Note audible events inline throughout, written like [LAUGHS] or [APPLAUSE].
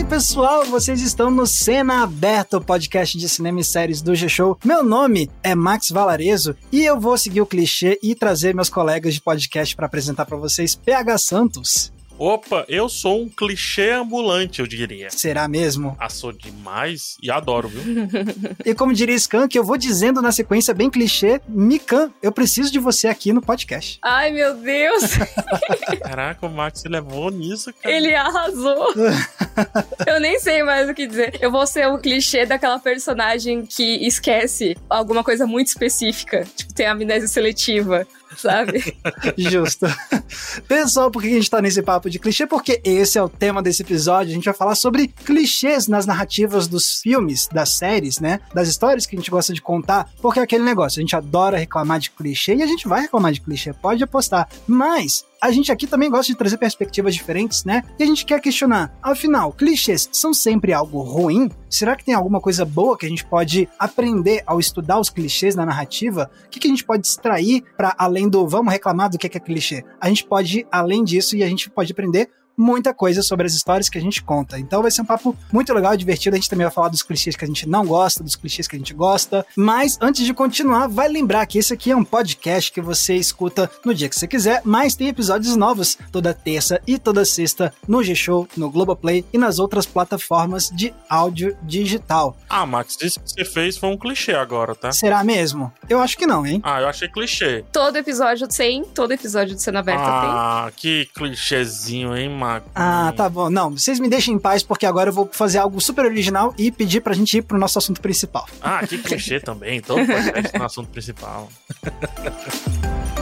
Aí, pessoal, vocês estão no Cena Aberta, o podcast de cinema e séries do G-Show. Meu nome é Max Valarezo e eu vou seguir o clichê e trazer meus colegas de podcast para apresentar para vocês PH Santos. Opa, eu sou um clichê ambulante, eu diria. Será mesmo? Ah, sou demais e adoro, viu? [LAUGHS] e como diria Skank, eu vou dizendo na sequência bem clichê, Mikan, eu preciso de você aqui no podcast. Ai, meu Deus! [LAUGHS] Caraca, o Max levou nisso, cara. Ele arrasou. eu nem sei mais o que dizer. Eu vou ser o clichê daquela personagem que esquece alguma coisa muito específica. Tipo, tem amnésia seletiva [LAUGHS] sabe? Justo. Pessoal, por que a gente tá nesse papo de clichê? Porque esse é o tema desse episódio. A gente vai falar sobre clichês nas narrativas dos filmes, das séries, né? Das histórias que a gente gosta de contar. Porque é aquele negócio, a gente adora reclamar de clichê e a gente vai reclamar de clichê, pode apostar. Mas a gente aqui também gosta de trazer perspectivas diferentes, né? E a gente quer questionar, afinal, clichês são sempre algo ruim? Será que tem alguma coisa boa que a gente pode aprender ao estudar os clichês na narrativa? O que, que a gente pode extrair para além do vamos reclamar do que é, que é clichê? A gente pode ir além disso e a gente pode aprender muita coisa sobre as histórias que a gente conta. Então vai ser um papo muito legal, divertido. A gente também vai falar dos clichês que a gente não gosta, dos clichês que a gente gosta. Mas antes de continuar, vai lembrar que esse aqui é um podcast que você escuta no dia que você quiser, mas tem episódios novos toda terça e toda sexta no G-Show, no Globoplay e nas outras plataformas de áudio digital. Ah, Max, isso que você fez foi um clichê agora, tá? Será mesmo? Eu acho que não, hein? Ah, eu achei clichê. Todo episódio tem, todo episódio de cena aberta ah, tem. Ah, que clichêzinho, hein, Max? Ah, tá bom. Não, vocês me deixem em paz porque agora eu vou fazer algo super original e pedir pra gente ir pro nosso assunto principal. Ah, que clichê também. Todo podcast no assunto principal. [LAUGHS]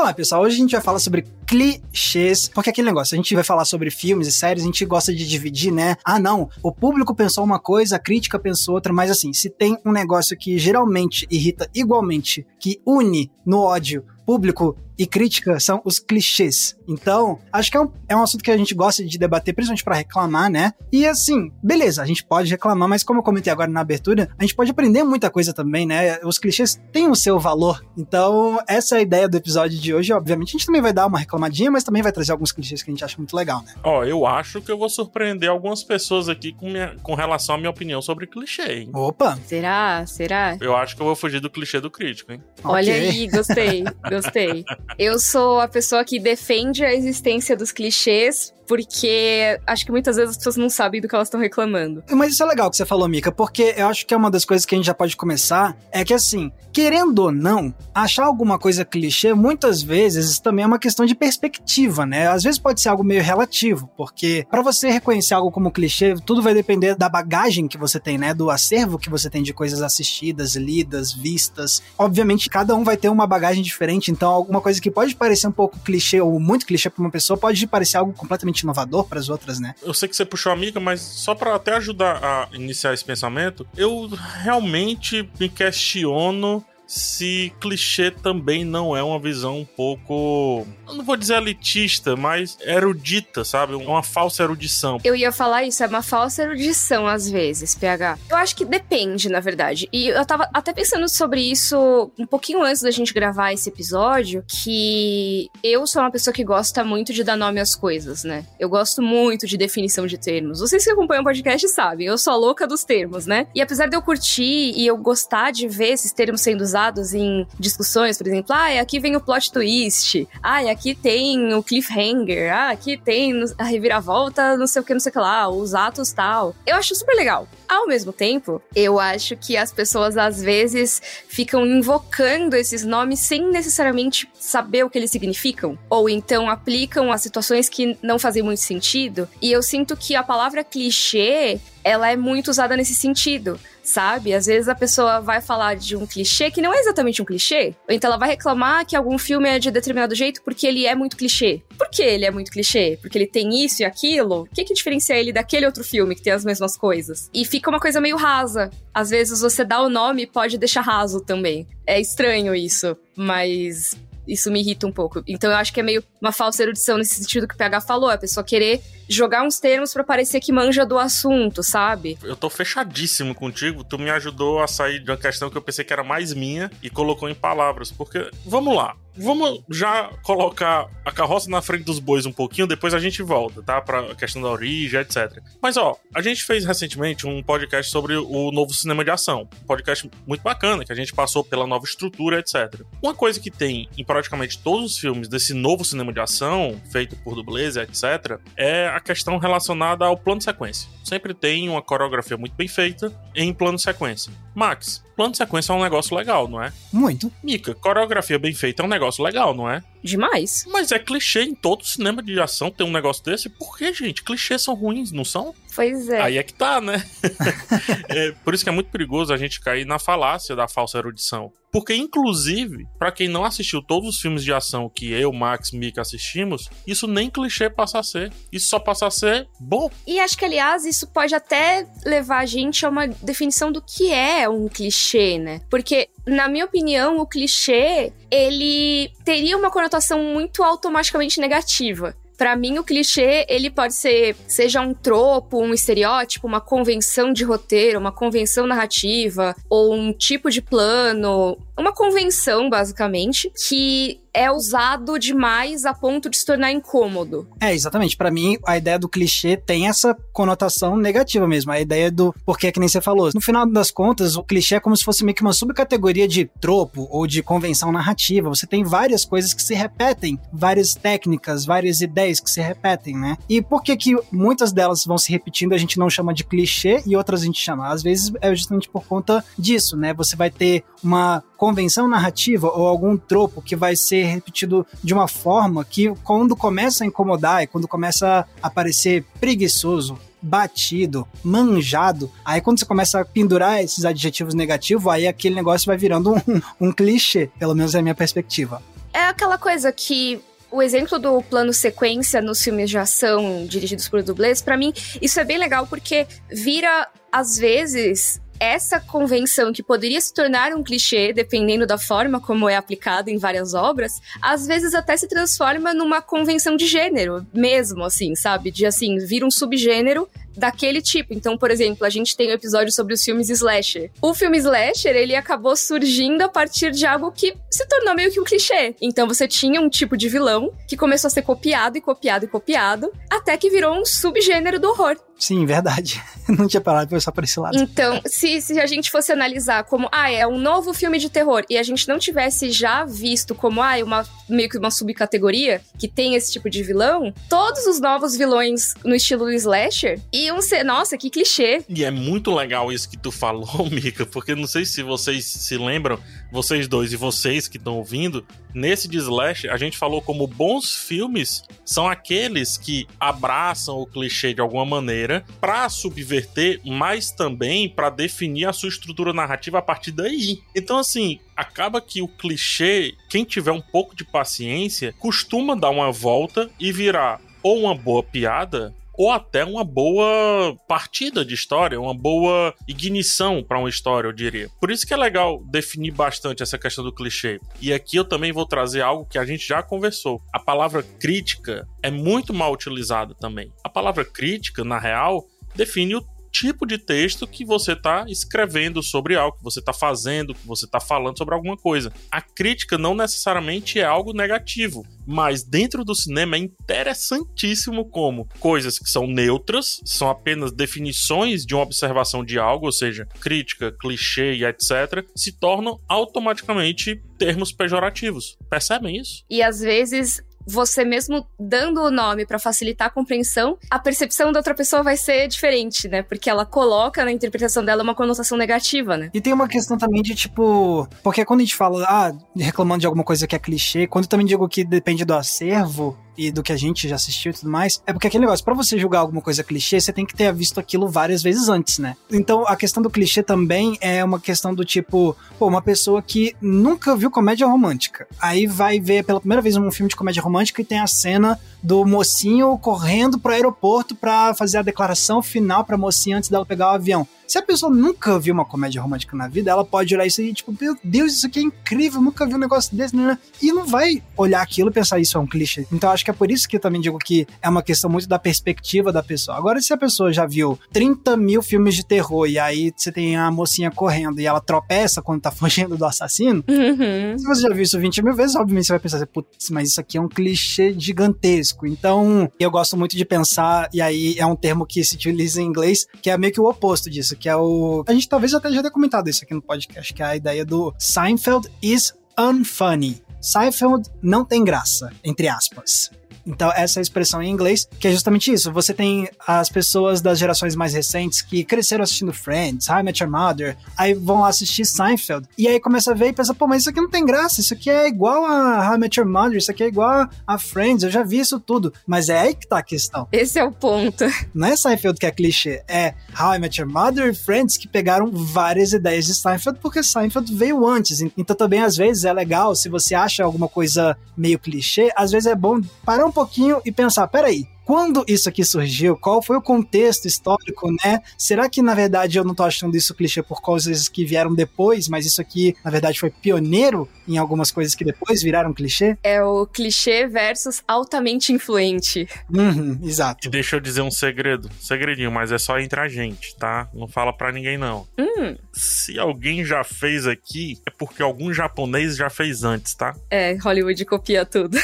Então é, pessoal, hoje a gente vai falar sobre clichês, porque aquele negócio, a gente vai falar sobre filmes e séries, a gente gosta de dividir, né? Ah, não, o público pensou uma coisa, a crítica pensou outra, mas assim, se tem um negócio que geralmente irrita igualmente, que une no ódio público e crítica são os clichês. Então, acho que é um, é um assunto que a gente gosta de debater, principalmente para reclamar, né? E assim, beleza, a gente pode reclamar, mas como eu comentei agora na abertura, a gente pode aprender muita coisa também, né? Os clichês têm o seu valor. Então, essa é a ideia do episódio de hoje. Obviamente, a gente também vai dar uma reclamadinha, mas também vai trazer alguns clichês que a gente acha muito legal, né? Ó, oh, eu acho que eu vou surpreender algumas pessoas aqui com, minha, com relação à minha opinião sobre clichê, hein? Opa! Será? Será? Eu acho que eu vou fugir do clichê do crítico, hein? Olha okay. aí, gostei, [LAUGHS] gostei. Eu sou a pessoa que defende a existência dos clichês porque acho que muitas vezes as pessoas não sabem do que elas estão reclamando. Mas isso é legal que você falou, Mika, porque eu acho que é uma das coisas que a gente já pode começar é que assim, querendo ou não, achar alguma coisa clichê muitas vezes também é uma questão de perspectiva, né? Às vezes pode ser algo meio relativo, porque para você reconhecer algo como clichê, tudo vai depender da bagagem que você tem, né? Do acervo que você tem de coisas assistidas, lidas, vistas. Obviamente, cada um vai ter uma bagagem diferente, então alguma coisa que pode parecer um pouco clichê ou muito clichê para uma pessoa pode parecer algo completamente inovador para as outras, né? Eu sei que você puxou amiga, mas só para até ajudar a iniciar esse pensamento, eu realmente me questiono se clichê também não é uma visão um pouco. Não vou dizer elitista, mas erudita, sabe? Uma falsa erudição. Eu ia falar isso, é uma falsa erudição às vezes, PH. Eu acho que depende, na verdade. E eu tava até pensando sobre isso um pouquinho antes da gente gravar esse episódio, que eu sou uma pessoa que gosta muito de dar nome às coisas, né? Eu gosto muito de definição de termos. Vocês que acompanham o podcast sabem, eu sou a louca dos termos, né? E apesar de eu curtir e eu gostar de ver esses termos sendo usados usados em discussões, por exemplo, ah, aqui vem o plot twist, ah, aqui tem o cliffhanger, ah, aqui tem a reviravolta, não sei o que, não sei o que lá, os atos tal. Eu acho super legal. Ao mesmo tempo, eu acho que as pessoas às vezes ficam invocando esses nomes sem necessariamente saber o que eles significam, ou então aplicam a situações que não fazem muito sentido. E eu sinto que a palavra clichê ela é muito usada nesse sentido, sabe? Às vezes a pessoa vai falar de um clichê que não é exatamente um clichê. Ou então ela vai reclamar que algum filme é de determinado jeito porque ele é muito clichê. Por que ele é muito clichê? Porque ele tem isso e aquilo? O que que diferencia ele daquele outro filme que tem as mesmas coisas? E fica uma coisa meio rasa. Às vezes você dá o nome pode deixar raso também. É estranho isso, mas isso me irrita um pouco. Então eu acho que é meio uma falsa erudição nesse sentido que o PH falou, a pessoa querer jogar uns termos para parecer que manja do assunto, sabe? Eu tô fechadíssimo contigo. Tu me ajudou a sair de uma questão que eu pensei que era mais minha e colocou em palavras. Porque, vamos lá. Vamos já colocar a carroça na frente dos bois um pouquinho, depois a gente volta, tá? Pra questão da origem, etc. Mas, ó, a gente fez recentemente um podcast sobre o novo cinema de ação. Um podcast muito bacana, que a gente passou pela nova estrutura, etc. Uma coisa que tem em praticamente todos os filmes desse novo cinema de ação, feito por dublês, etc., é a questão relacionada ao plano de sequência. Sempre tem uma coreografia muito bem feita em plano de sequência. Max, plano de sequência é um negócio legal, não é? Muito. Mika, coreografia bem feita é um negócio legal, não é? Demais. Mas é clichê em todo cinema de ação ter um negócio desse. Por que, gente? Clichês são ruins, não são? Pois é. Aí é que tá, né? [LAUGHS] é, por isso que é muito perigoso a gente cair na falácia da falsa erudição. Porque, inclusive, para quem não assistiu todos os filmes de ação que eu, Max, Mika assistimos, isso nem clichê passa a ser. Isso só passa a ser bom. E acho que, aliás, isso pode até levar a gente a uma definição do que é um clichê, né? Porque, na minha opinião, o clichê, ele teria uma conotação muito automaticamente negativa. Para mim, o clichê, ele pode ser, seja um tropo, um estereótipo, uma convenção de roteiro, uma convenção narrativa, ou um tipo de plano, uma convenção, basicamente, que é usado demais a ponto de se tornar incômodo. É, exatamente. Para mim, a ideia do clichê tem essa conotação negativa mesmo. A ideia do. Porque é que nem você falou. No final das contas, o clichê é como se fosse meio que uma subcategoria de tropo ou de convenção narrativa. Você tem várias coisas que se repetem, várias técnicas, várias ideias que se repetem, né? E por que que muitas delas vão se repetindo, a gente não chama de clichê e outras a gente chama? Às vezes é justamente por conta disso, né? Você vai ter uma convenção narrativa ou algum tropo que vai ser repetido de uma forma que, quando começa a incomodar e quando começa a parecer preguiçoso, batido, manjado. Aí quando você começa a pendurar esses adjetivos negativos, aí aquele negócio vai virando um, [LAUGHS] um clichê, pelo menos é a minha perspectiva. É aquela coisa que o exemplo do plano sequência nos filmes de ação dirigidos por dublês, para mim, isso é bem legal porque vira, às vezes, essa convenção que poderia se tornar um clichê, dependendo da forma como é aplicado em várias obras, às vezes até se transforma numa convenção de gênero, mesmo assim, sabe? De assim, vir um subgênero daquele tipo. Então, por exemplo, a gente tem um episódio sobre os filmes slasher. O filme slasher, ele acabou surgindo a partir de algo que se tornou meio que um clichê. Então, você tinha um tipo de vilão que começou a ser copiado e copiado e copiado, até que virou um subgênero do horror. Sim, verdade. [LAUGHS] Não tinha parado de pensar por esse lado. Então, se, se a gente fosse analisar como, ah, é um novo filme de terror, e a gente não tivesse já visto como, ah, é uma, meio que uma subcategoria que tem esse tipo de vilão, todos os novos vilões no estilo do slasher iam ser, nossa, que clichê. E é muito legal isso que tu falou, [LAUGHS] Mika, porque não sei se vocês se lembram, vocês dois e vocês que estão ouvindo, nesse de Slash, a gente falou como bons filmes são aqueles que abraçam o clichê de alguma maneira para subverter, mas também para definir a sua estrutura narrativa a partir daí. Então, assim, acaba que o clichê, quem tiver um pouco de paciência, costuma dar uma volta e virar ou uma boa piada ou até uma boa partida de história, uma boa ignição para uma história, eu diria. Por isso que é legal definir bastante essa questão do clichê. E aqui eu também vou trazer algo que a gente já conversou. A palavra crítica é muito mal utilizada também. A palavra crítica, na real, define o tipo de texto que você está escrevendo sobre algo, que você está fazendo, que você está falando sobre alguma coisa. A crítica não necessariamente é algo negativo, mas dentro do cinema é interessantíssimo como coisas que são neutras, são apenas definições de uma observação de algo, ou seja, crítica, clichê e etc., se tornam automaticamente termos pejorativos. Percebem isso? E às vezes você mesmo dando o nome para facilitar a compreensão, a percepção da outra pessoa vai ser diferente, né? Porque ela coloca na interpretação dela uma conotação negativa, né? E tem uma questão também de tipo. Porque quando a gente fala, ah, reclamando de alguma coisa que é clichê, quando eu também digo que depende do acervo, e do que a gente já assistiu e tudo mais, é porque aquele negócio, para você julgar alguma coisa clichê, você tem que ter visto aquilo várias vezes antes, né? Então a questão do clichê também é uma questão do tipo, pô, uma pessoa que nunca viu comédia romântica. Aí vai ver pela primeira vez um filme de comédia romântica e tem a cena do mocinho correndo pro aeroporto para fazer a declaração final pra mocinha antes dela pegar o avião. Se a pessoa nunca viu uma comédia romântica na vida, ela pode olhar isso aí, tipo, meu Deus, isso aqui é incrível, nunca vi um negócio desse, né? e não vai olhar aquilo e pensar isso é um clichê. Então acho que é por isso que eu também digo que é uma questão muito da perspectiva da pessoa. Agora, se a pessoa já viu 30 mil filmes de terror e aí você tem a mocinha correndo e ela tropeça quando tá [LAUGHS] fugindo do assassino, uhum. se você já viu isso 20 mil vezes, obviamente você vai pensar, putz, mas isso aqui é um clichê gigantesco. Então, eu gosto muito de pensar, e aí é um termo que se utiliza em inglês, que é meio que o oposto disso, que é o. A gente talvez até já tenha comentado isso aqui no podcast, que é a ideia do Seinfeld is unfunny. Seinfeld não tem graça, entre aspas. Então, essa é expressão em inglês, que é justamente isso. Você tem as pessoas das gerações mais recentes que cresceram assistindo Friends, How I Met Your Mother, aí vão assistir Seinfeld, e aí começa a ver e pensa, pô, mas isso aqui não tem graça, isso aqui é igual a How I Met Your Mother, isso aqui é igual a Friends, eu já vi isso tudo. Mas é aí que tá a questão. Esse é o ponto. Não é Seinfeld que é clichê, é How I Met Your Mother e Friends que pegaram várias ideias de Seinfeld, porque Seinfeld veio antes. Então também, às vezes, é legal, se você acha alguma coisa meio clichê, às vezes é bom parar um pouquinho e pensar: peraí, quando isso aqui surgiu, qual foi o contexto histórico, né? Será que na verdade eu não tô achando isso clichê por coisas que vieram depois, mas isso aqui na verdade foi pioneiro em algumas coisas que depois viraram clichê? É o clichê versus altamente influente. Uhum, exato. E deixa eu dizer um segredo, segredinho, mas é só entre a gente, tá? Não fala para ninguém não. Hum. Se alguém já fez aqui, é porque algum japonês já fez antes, tá? É, Hollywood copia tudo.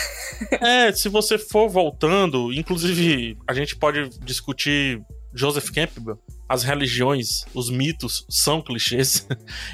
é, se você for voltando, inclusive Inclusive, a gente pode discutir Joseph Campbell, as religiões, os mitos são clichês,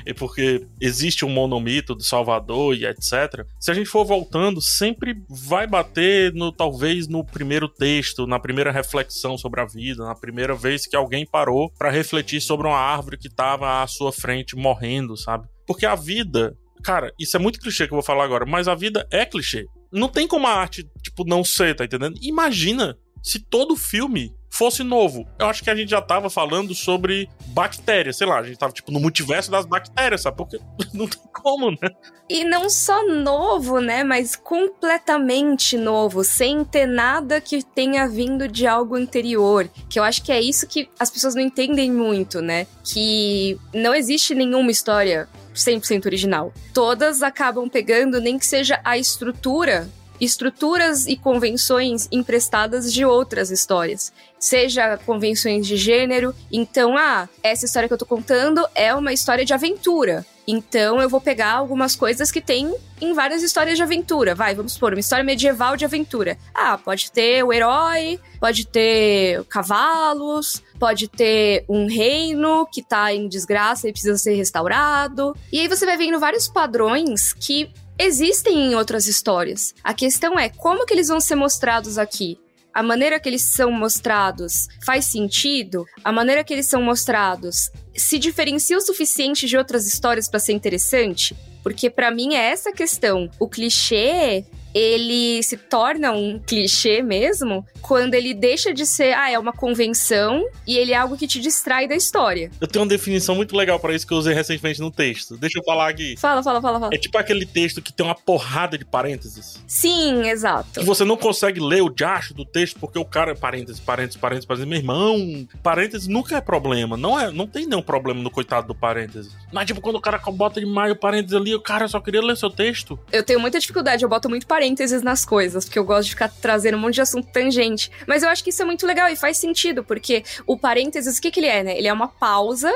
é [LAUGHS] porque existe um monomito do Salvador e etc. Se a gente for voltando, sempre vai bater no talvez no primeiro texto, na primeira reflexão sobre a vida, na primeira vez que alguém parou para refletir sobre uma árvore que estava à sua frente morrendo, sabe? Porque a vida, cara, isso é muito clichê que eu vou falar agora, mas a vida é clichê. Não tem como a arte, tipo, não ser, tá entendendo? Imagina se todo filme fosse novo. Eu acho que a gente já tava falando sobre bactérias, sei lá, a gente tava tipo no multiverso das bactérias, sabe? Porque [LAUGHS] não tem como, né? E não só novo, né, mas completamente novo, sem ter nada que tenha vindo de algo anterior, que eu acho que é isso que as pessoas não entendem muito, né? Que não existe nenhuma história 100% original. Todas acabam pegando nem que seja a estrutura estruturas e convenções emprestadas de outras histórias. Seja convenções de gênero, então, ah, essa história que eu tô contando é uma história de aventura. Então eu vou pegar algumas coisas que tem em várias histórias de aventura. Vai, vamos supor, uma história medieval de aventura. Ah, pode ter o herói, pode ter cavalos, pode ter um reino que tá em desgraça e precisa ser restaurado. E aí você vai vendo vários padrões que existem em outras histórias. A questão é como que eles vão ser mostrados aqui? A maneira que eles são mostrados faz sentido? A maneira que eles são mostrados se diferencia o suficiente de outras histórias para ser interessante? Porque para mim é essa questão. O clichê ele se torna um clichê mesmo quando ele deixa de ser, ah, é uma convenção e ele é algo que te distrai da história. Eu tenho uma definição muito legal para isso que eu usei recentemente no texto. Deixa eu falar aqui. Fala, fala, fala, fala. É tipo aquele texto que tem uma porrada de parênteses. Sim, exato. Que você não consegue ler o diacho do texto porque o cara é parênteses, parênteses, parênteses, parênteses. Meu irmão, parênteses nunca é problema. Não é, não tem nenhum problema no coitado do parênteses. Mas tipo, quando o cara bota demais o parênteses ali, o cara só queria ler seu texto. Eu tenho muita dificuldade, eu boto muito parênteses parênteses nas coisas, porque eu gosto de ficar trazendo um monte de assunto tangente. Mas eu acho que isso é muito legal e faz sentido, porque o parênteses, o que, que ele é, né? Ele é uma pausa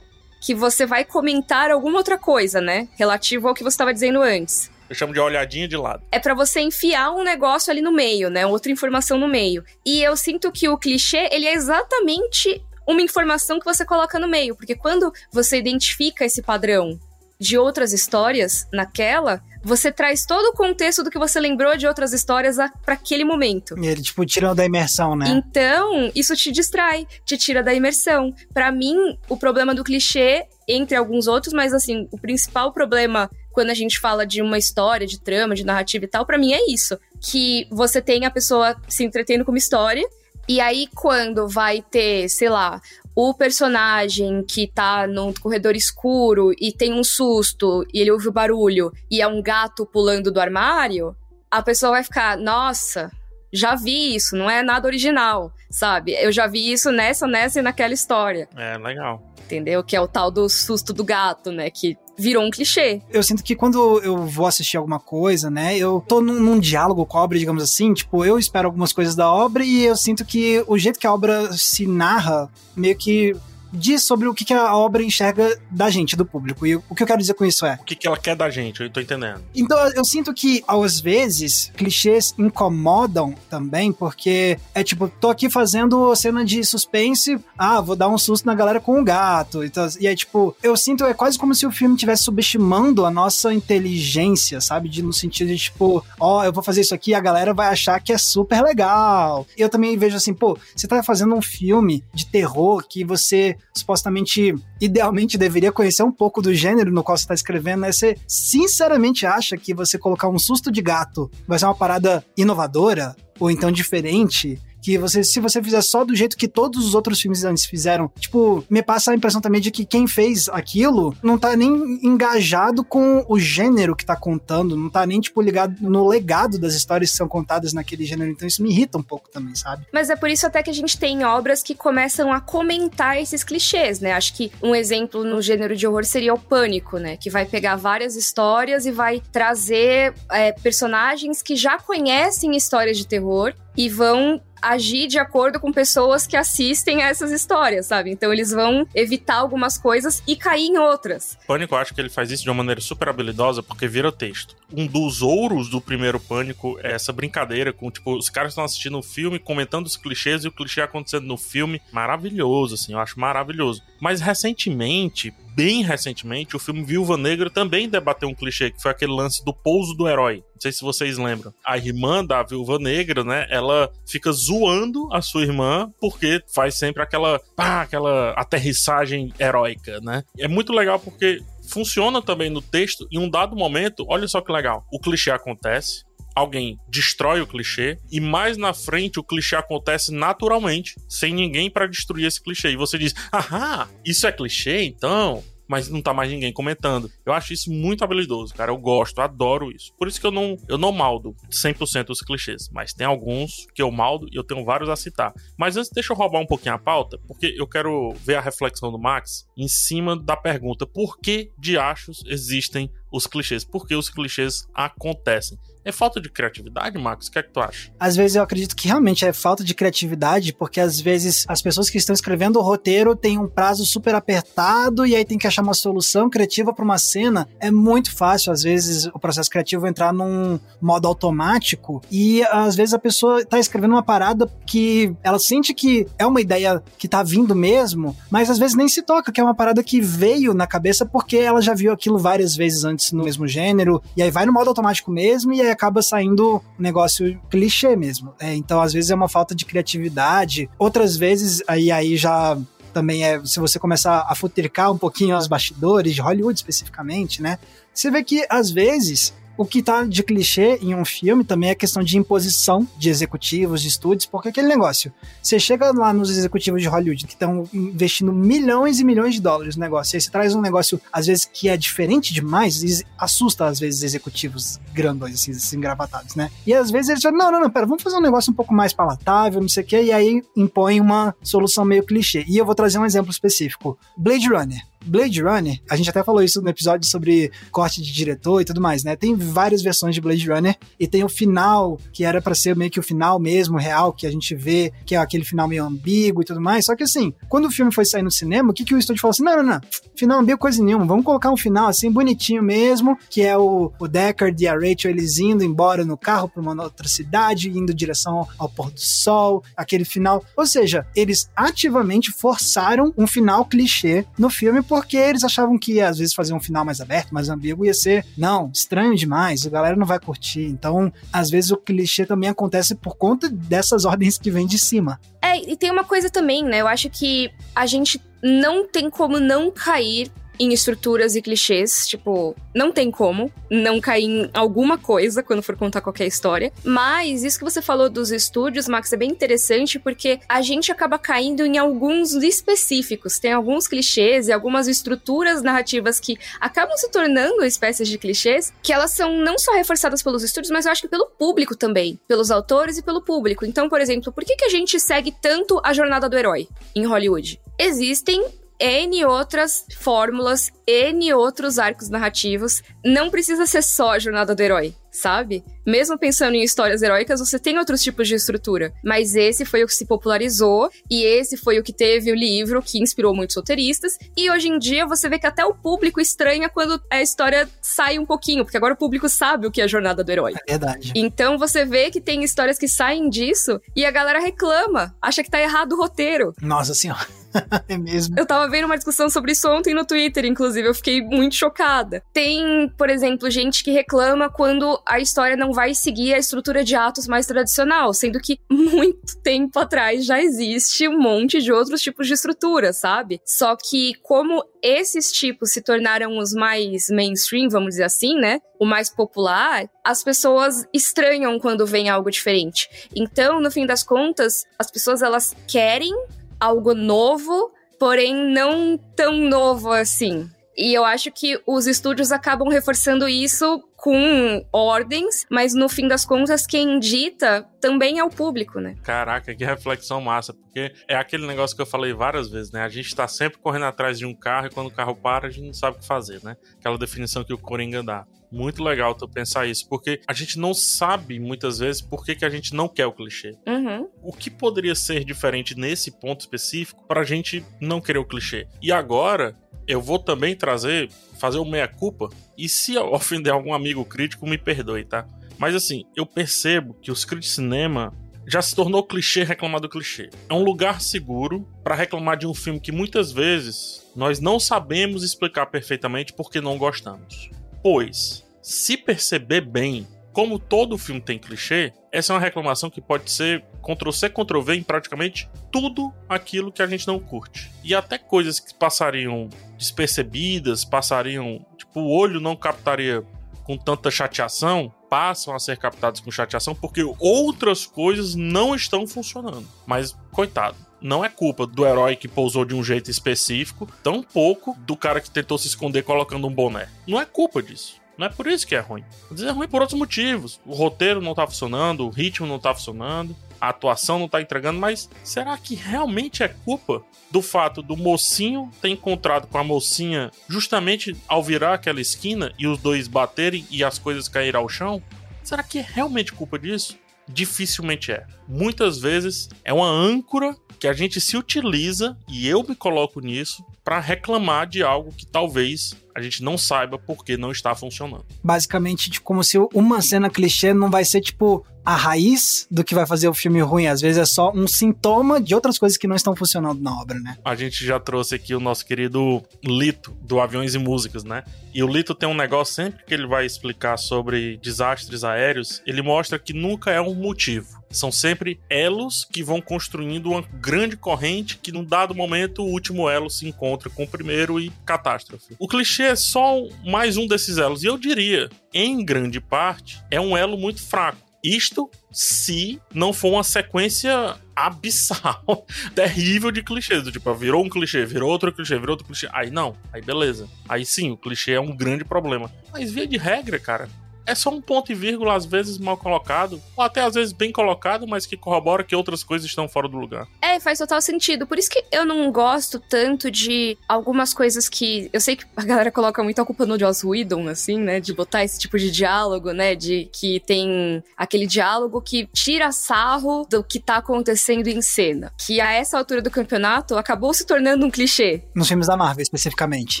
que você vai comentar alguma outra coisa, né? Relativo ao que você estava dizendo antes. Eu chamo de olhadinha de lado. É para você enfiar um negócio ali no meio, né? Outra informação no meio. E eu sinto que o clichê, ele é exatamente uma informação que você coloca no meio, porque quando você identifica esse padrão de outras histórias naquela, você traz todo o contexto do que você lembrou de outras histórias para aquele momento. E ele, tipo, tira da imersão, né? Então, isso te distrai, te tira da imersão. Para mim, o problema do clichê, entre alguns outros, mas assim, o principal problema quando a gente fala de uma história, de trama, de narrativa e tal, para mim é isso. Que você tem a pessoa se entretendo com uma história, e aí, quando vai ter, sei lá, o personagem que tá num corredor escuro e tem um susto e ele ouve o barulho e é um gato pulando do armário, a pessoa vai ficar, nossa, já vi isso, não é nada original, sabe? Eu já vi isso nessa, nessa e naquela história. É, legal. Entendeu? Que é o tal do susto do gato, né? Que virou um clichê. Eu sinto que quando eu vou assistir alguma coisa, né, eu tô num, num, diálogo com a obra, digamos assim, tipo, eu espero algumas coisas da obra e eu sinto que o jeito que a obra se narra meio que diz sobre o que, que a obra enxerga da gente, do público. E o que eu quero dizer com isso é. O que, que ela quer da gente, eu tô entendendo. Então eu sinto que, às vezes, clichês incomodam também, porque é tipo, tô aqui fazendo cena de suspense, ah, vou dar um susto na galera com o um gato. Então, e aí, tipo, eu sinto, é quase como se o filme estivesse subestimando a nossa inteligência, sabe? De, no sentido de, tipo, ó, oh, eu vou fazer isso aqui e a galera vai achar que é super legal. Eu também vejo assim, pô, você tá fazendo um filme de terror que você supostamente, idealmente, deveria conhecer um pouco do gênero no qual você está escrevendo, né? Você sinceramente acha que você colocar um susto de gato vai ser uma parada inovadora? Ou então diferente? Que você, se você fizer só do jeito que todos os outros filmes antes fizeram, tipo, me passa a impressão também de que quem fez aquilo não tá nem engajado com o gênero que tá contando, não tá nem, tipo, ligado no legado das histórias que são contadas naquele gênero. Então isso me irrita um pouco também, sabe? Mas é por isso até que a gente tem obras que começam a comentar esses clichês, né? Acho que um exemplo no gênero de horror seria o Pânico, né? Que vai pegar várias histórias e vai trazer é, personagens que já conhecem histórias de terror e vão agir de acordo com pessoas que assistem a essas histórias, sabe? Então eles vão evitar algumas coisas e cair em outras. Pânico, eu acho que ele faz isso de uma maneira super habilidosa porque vira texto. Um dos ouros do primeiro Pânico é essa brincadeira com, tipo, os caras estão assistindo o um filme, comentando os clichês e o clichê acontecendo no filme. Maravilhoso, assim, eu acho maravilhoso. Mas recentemente, bem recentemente, o filme Viúva Negra também debateu um clichê, que foi aquele lance do pouso do herói. Não sei se vocês lembram. A irmã da Viúva Negra, né, ela fica zoando a sua irmã porque faz sempre aquela, pá, aquela aterrissagem heróica, né? É muito legal porque funciona também no texto. Em um dado momento, olha só que legal. O clichê acontece, alguém destrói o clichê e mais na frente o clichê acontece naturalmente, sem ninguém para destruir esse clichê. E você diz: "Ahá, isso é clichê, então?" mas não tá mais ninguém comentando. Eu acho isso muito habilidoso, cara. Eu gosto, adoro isso. Por isso que eu não, eu não maldo 100% os clichês, mas tem alguns que eu maldo e eu tenho vários a citar. Mas antes, deixa eu roubar um pouquinho a pauta, porque eu quero ver a reflexão do Max em cima da pergunta: por que diachos existem os clichês? Por que os clichês acontecem? É falta de criatividade, Max? O que é que tu acha? Às vezes eu acredito que realmente é falta de criatividade, porque às vezes as pessoas que estão escrevendo o roteiro têm um prazo super apertado e aí tem que achar uma solução criativa para uma cena. É muito fácil, às vezes, o processo criativo entrar num modo automático e às vezes a pessoa está escrevendo uma parada que ela sente que é uma ideia que está vindo mesmo, mas às vezes nem se toca, que é uma parada que veio na cabeça porque ela já viu aquilo várias vezes antes no mesmo gênero, e aí vai no modo automático mesmo e aí acaba saindo um negócio clichê mesmo. É, então, às vezes é uma falta de criatividade, outras vezes aí, aí já também é, se você começar a futricar um pouquinho os bastidores de Hollywood especificamente, né? Você vê que às vezes o que tá de clichê em um filme também é questão de imposição de executivos, de estúdios, porque aquele negócio, você chega lá nos executivos de Hollywood que estão investindo milhões e milhões de dólares no negócio, e aí você traz um negócio, às vezes, que é diferente demais, e assusta, às vezes, executivos grandões, assim, assim, engravatados, né? E às vezes eles falam, não, não, não, pera, vamos fazer um negócio um pouco mais palatável, não sei o quê, e aí impõe uma solução meio clichê. E eu vou trazer um exemplo específico. Blade Runner. Blade Runner, a gente até falou isso no episódio sobre corte de diretor e tudo mais, né? Tem várias versões de Blade Runner e tem o final, que era para ser meio que o final mesmo, real, que a gente vê, que é aquele final meio ambíguo e tudo mais. Só que assim, quando o filme foi sair no cinema, o que, que o estúdio falou assim: não, não, não, final ambíguo coisa nenhuma, vamos colocar um final assim bonitinho mesmo, que é o, o Deckard e a Rachel eles indo embora no carro pra uma outra cidade, indo direção ao pôr do sol, aquele final. Ou seja, eles ativamente forçaram um final clichê no filme porque eles achavam que às vezes fazer um final mais aberto, mais ambíguo ia ser, não, estranho demais, a galera não vai curtir. Então, às vezes o clichê também acontece por conta dessas ordens que vêm de cima. É, e tem uma coisa também, né? Eu acho que a gente não tem como não cair em estruturas e clichês, tipo, não tem como não cair em alguma coisa quando for contar qualquer história. Mas isso que você falou dos estúdios, Max, é bem interessante porque a gente acaba caindo em alguns específicos. Tem alguns clichês e algumas estruturas narrativas que acabam se tornando espécies de clichês, que elas são não só reforçadas pelos estúdios, mas eu acho que pelo público também, pelos autores e pelo público. Então, por exemplo, por que, que a gente segue tanto a jornada do herói em Hollywood? Existem N outras fórmulas, N outros arcos narrativos. Não precisa ser só a jornada do herói, sabe? Mesmo pensando em histórias heróicas, você tem outros tipos de estrutura. Mas esse foi o que se popularizou, e esse foi o que teve o livro que inspirou muitos roteiristas. E hoje em dia você vê que até o público estranha quando a história sai um pouquinho, porque agora o público sabe o que é a jornada do herói. É verdade. Então você vê que tem histórias que saem disso e a galera reclama, acha que tá errado o roteiro. Nossa senhora. [LAUGHS] é mesmo. Eu tava vendo uma discussão sobre isso ontem no Twitter, inclusive, eu fiquei muito chocada. Tem, por exemplo, gente que reclama quando a história não vai seguir a estrutura de atos mais tradicional, sendo que [LAUGHS] muito tempo atrás já existe um monte de outros tipos de estrutura, sabe? Só que como esses tipos se tornaram os mais mainstream, vamos dizer assim, né? O mais popular, as pessoas estranham quando vem algo diferente. Então, no fim das contas, as pessoas elas querem algo novo, porém não tão novo assim. E eu acho que os estúdios acabam reforçando isso com ordens, mas no fim das contas, quem dita também é o público, né? Caraca, que reflexão massa, porque é aquele negócio que eu falei várias vezes, né? A gente tá sempre correndo atrás de um carro e quando o carro para, a gente não sabe o que fazer, né? Aquela definição que o Coringa dá. Muito legal tu pensar isso, porque a gente não sabe muitas vezes por que, que a gente não quer o clichê. Uhum. O que poderia ser diferente nesse ponto específico pra gente não querer o clichê? E agora, eu vou também trazer, fazer o meia-culpa, e se [LAUGHS] ofender algum amigo crítico, me perdoe, tá? Mas assim, eu percebo que os críticos de cinema já se tornou clichê reclamar do clichê. É um lugar seguro para reclamar de um filme que muitas vezes nós não sabemos explicar perfeitamente porque não gostamos. Pois, se perceber bem como todo filme tem clichê, essa é uma reclamação que pode ser Ctrl-C, Ctrl-V em praticamente tudo aquilo que a gente não curte. E até coisas que passariam despercebidas, passariam. Tipo, o olho não captaria com tanta chateação, passam a ser captadas com chateação porque outras coisas não estão funcionando. Mas, coitado. Não é culpa do herói que pousou de um jeito específico, tão pouco do cara que tentou se esconder colocando um boné. Não é culpa disso. Não é por isso que é ruim. Às vezes é ruim por outros motivos. O roteiro não tá funcionando, o ritmo não tá funcionando, a atuação não tá entregando, mas será que realmente é culpa do fato do mocinho ter encontrado com a mocinha justamente ao virar aquela esquina e os dois baterem e as coisas caírem ao chão? Será que é realmente culpa disso? Dificilmente é. Muitas vezes é uma âncora que a gente se utiliza, e eu me coloco nisso, para reclamar de algo que talvez a gente não saiba porque não está funcionando. Basicamente, tipo, como se uma cena clichê não vai ser, tipo, a raiz do que vai fazer o filme ruim. Às vezes é só um sintoma de outras coisas que não estão funcionando na obra, né? A gente já trouxe aqui o nosso querido Lito, do Aviões e Músicas, né? E o Lito tem um negócio, sempre que ele vai explicar sobre desastres aéreos, ele mostra que nunca é um motivo. São sempre elos que vão construindo uma grande corrente que, num dado momento, o último elo se encontra com o primeiro e catástrofe. O clichê é só mais um desses elos. E eu diria, em grande parte, é um elo muito fraco. Isto se não for uma sequência abissal, [LAUGHS] terrível de clichês. Tipo, virou um clichê, virou outro clichê, virou outro clichê. Aí não, aí beleza. Aí sim, o clichê é um grande problema. Mas via de regra, cara, é só um ponto e vírgula, às vezes mal colocado, ou até às vezes bem colocado, mas que corrobora que outras coisas estão fora do lugar. É, faz total sentido. Por isso que eu não gosto tanto de algumas coisas que. Eu sei que a galera coloca muito a culpa no Joss Whedon, assim, né? De botar esse tipo de diálogo, né? De que tem aquele diálogo que tira sarro do que tá acontecendo em cena. Que a essa altura do campeonato acabou se tornando um clichê. Nos filmes da Marvel, especificamente.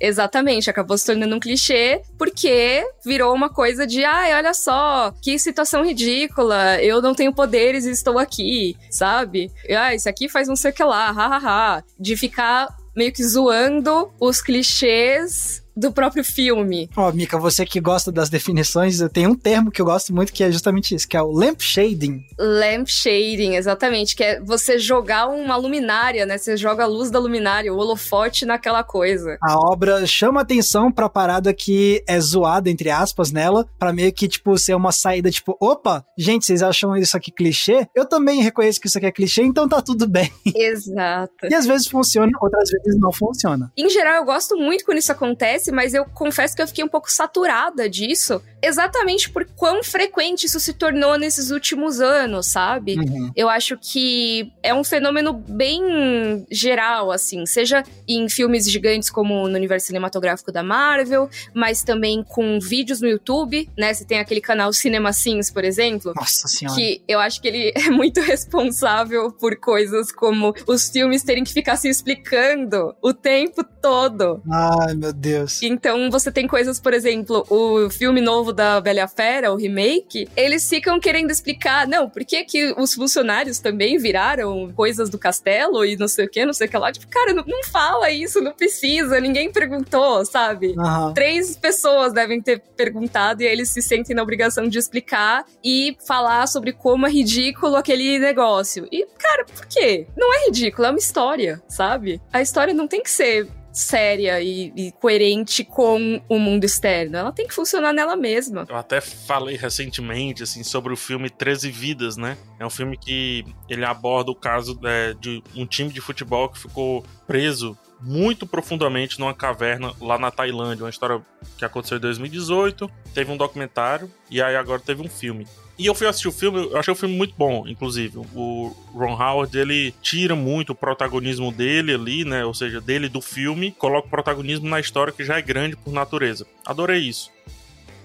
Exatamente, acabou se tornando um clichê porque virou uma coisa de ai, olha só, que situação ridícula, eu não tenho poderes e estou aqui, sabe? Ah, isso aqui faz não sei o que lá, hahaha. De ficar meio que zoando os clichês do próprio filme. Ó, oh, Mika, você que gosta das definições, tem um termo que eu gosto muito que é justamente isso, que é o lamp shading. Lamp shading, exatamente, que é você jogar uma luminária, né? Você joga a luz da luminária, o holofote naquela coisa. A obra chama atenção pra parada que é zoada, entre aspas, nela, para meio que, tipo, ser uma saída, tipo, opa, gente, vocês acham isso aqui clichê? Eu também reconheço que isso aqui é clichê, então tá tudo bem. Exato. e às vezes funciona, outras vezes não funciona. Em geral, eu gosto muito quando isso acontece, mas eu confesso que eu fiquei um pouco saturada disso, exatamente por quão frequente isso se tornou nesses últimos anos, sabe? Uhum. Eu acho que é um fenômeno bem geral, assim, seja em filmes gigantes como no universo cinematográfico da Marvel, mas também com vídeos no YouTube, né? Você tem aquele canal Cinema Sims, por exemplo. Nossa senhora. Que eu acho que ele [LAUGHS] é muito responsável por coisas como os filmes terem que ficar se explicando o tempo todo. Ai, meu Deus. Então você tem coisas, por exemplo, o filme novo da Bela Fera, o remake, eles ficam querendo explicar, não, por que que os funcionários também viraram coisas do castelo e não sei o que, não sei o que lá. Tipo, cara, não, não fala isso, não precisa, ninguém perguntou, sabe? Uhum. Três pessoas devem ter perguntado e eles se sentem na obrigação de explicar e falar sobre como é ridículo aquele negócio. E, cara, por quê? Não é ridículo, é uma história, sabe? A história não tem que ser séria e, e, coerente com o mundo externo. Ela tem que funcionar nela mesma. Eu até falei recentemente, assim, sobre o filme 13 Vidas, né? É um filme que ele aborda o caso é, de um time de futebol que ficou preso muito profundamente numa caverna lá na Tailândia. Uma história que aconteceu em 2018. Teve um documentário e aí agora teve um filme. E eu fui assistir o filme, eu achei o filme muito bom, inclusive. O Ron Howard, ele tira muito o protagonismo dele ali, né? Ou seja, dele do filme, coloca o protagonismo na história que já é grande por natureza. Adorei isso.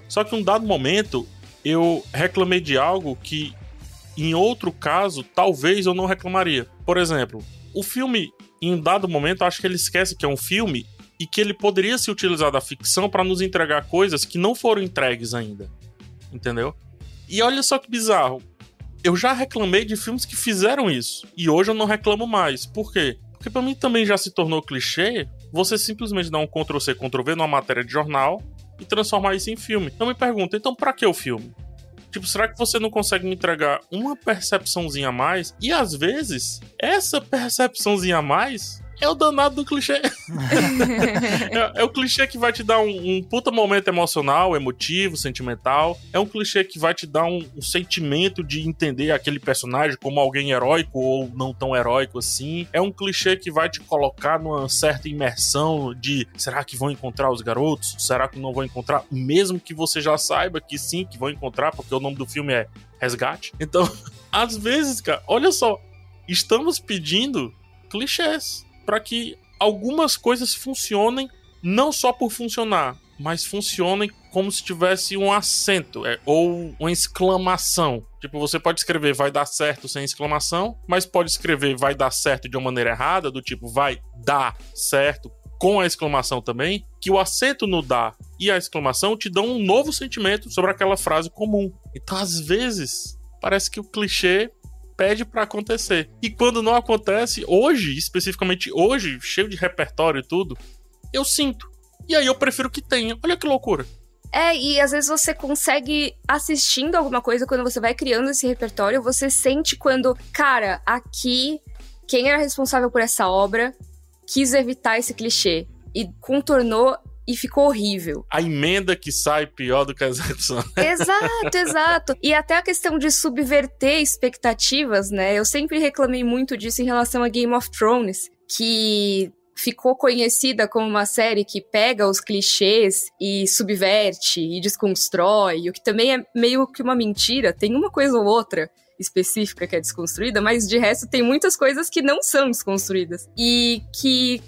Só que um dado momento, eu reclamei de algo que, em outro caso, talvez eu não reclamaria. Por exemplo, o filme, em um dado momento, acho que ele esquece que é um filme e que ele poderia se utilizar da ficção para nos entregar coisas que não foram entregues ainda. Entendeu? E olha só que bizarro. Eu já reclamei de filmes que fizeram isso. E hoje eu não reclamo mais. Por quê? Porque para mim também já se tornou clichê você simplesmente dar um Ctrl-C, Ctrl-V numa matéria de jornal e transformar isso em filme. Eu me pergunto, então para que o filme? Tipo, será que você não consegue me entregar uma percepçãozinha a mais? E às vezes, essa percepçãozinha a mais é o danado do clichê. [LAUGHS] é, é, o clichê que vai te dar um, um, puta momento emocional, emotivo, sentimental. É um clichê que vai te dar um, um, sentimento de entender aquele personagem como alguém heróico ou não tão heróico assim. É um clichê que vai te colocar numa certa imersão de será que vão encontrar os garotos? Será que não vão encontrar? Mesmo que você já saiba que sim, que vão encontrar, porque o nome do filme é Resgate. Então, [LAUGHS] às vezes, cara, olha só, estamos pedindo clichês para que algumas coisas funcionem não só por funcionar, mas funcionem como se tivesse um acento é, ou uma exclamação. Tipo, você pode escrever vai dar certo sem exclamação, mas pode escrever vai dar certo de uma maneira errada, do tipo vai dar certo com a exclamação também, que o acento no dar e a exclamação te dão um novo sentimento sobre aquela frase comum. Então, às vezes, parece que o clichê pede para acontecer. E quando não acontece, hoje, especificamente hoje, cheio de repertório e tudo, eu sinto. E aí eu prefiro que tenha. Olha que loucura. É, e às vezes você consegue, assistindo alguma coisa, quando você vai criando esse repertório, você sente quando, cara, aqui, quem era responsável por essa obra quis evitar esse clichê e contornou e ficou horrível. A emenda que sai pior do que a [LAUGHS] execução. Exato, exato. E até a questão de subverter expectativas, né? Eu sempre reclamei muito disso em relação a Game of Thrones, que ficou conhecida como uma série que pega os clichês e subverte e desconstrói, o que também é meio que uma mentira, tem uma coisa ou outra específica que é desconstruída, mas de resto tem muitas coisas que não são desconstruídas e que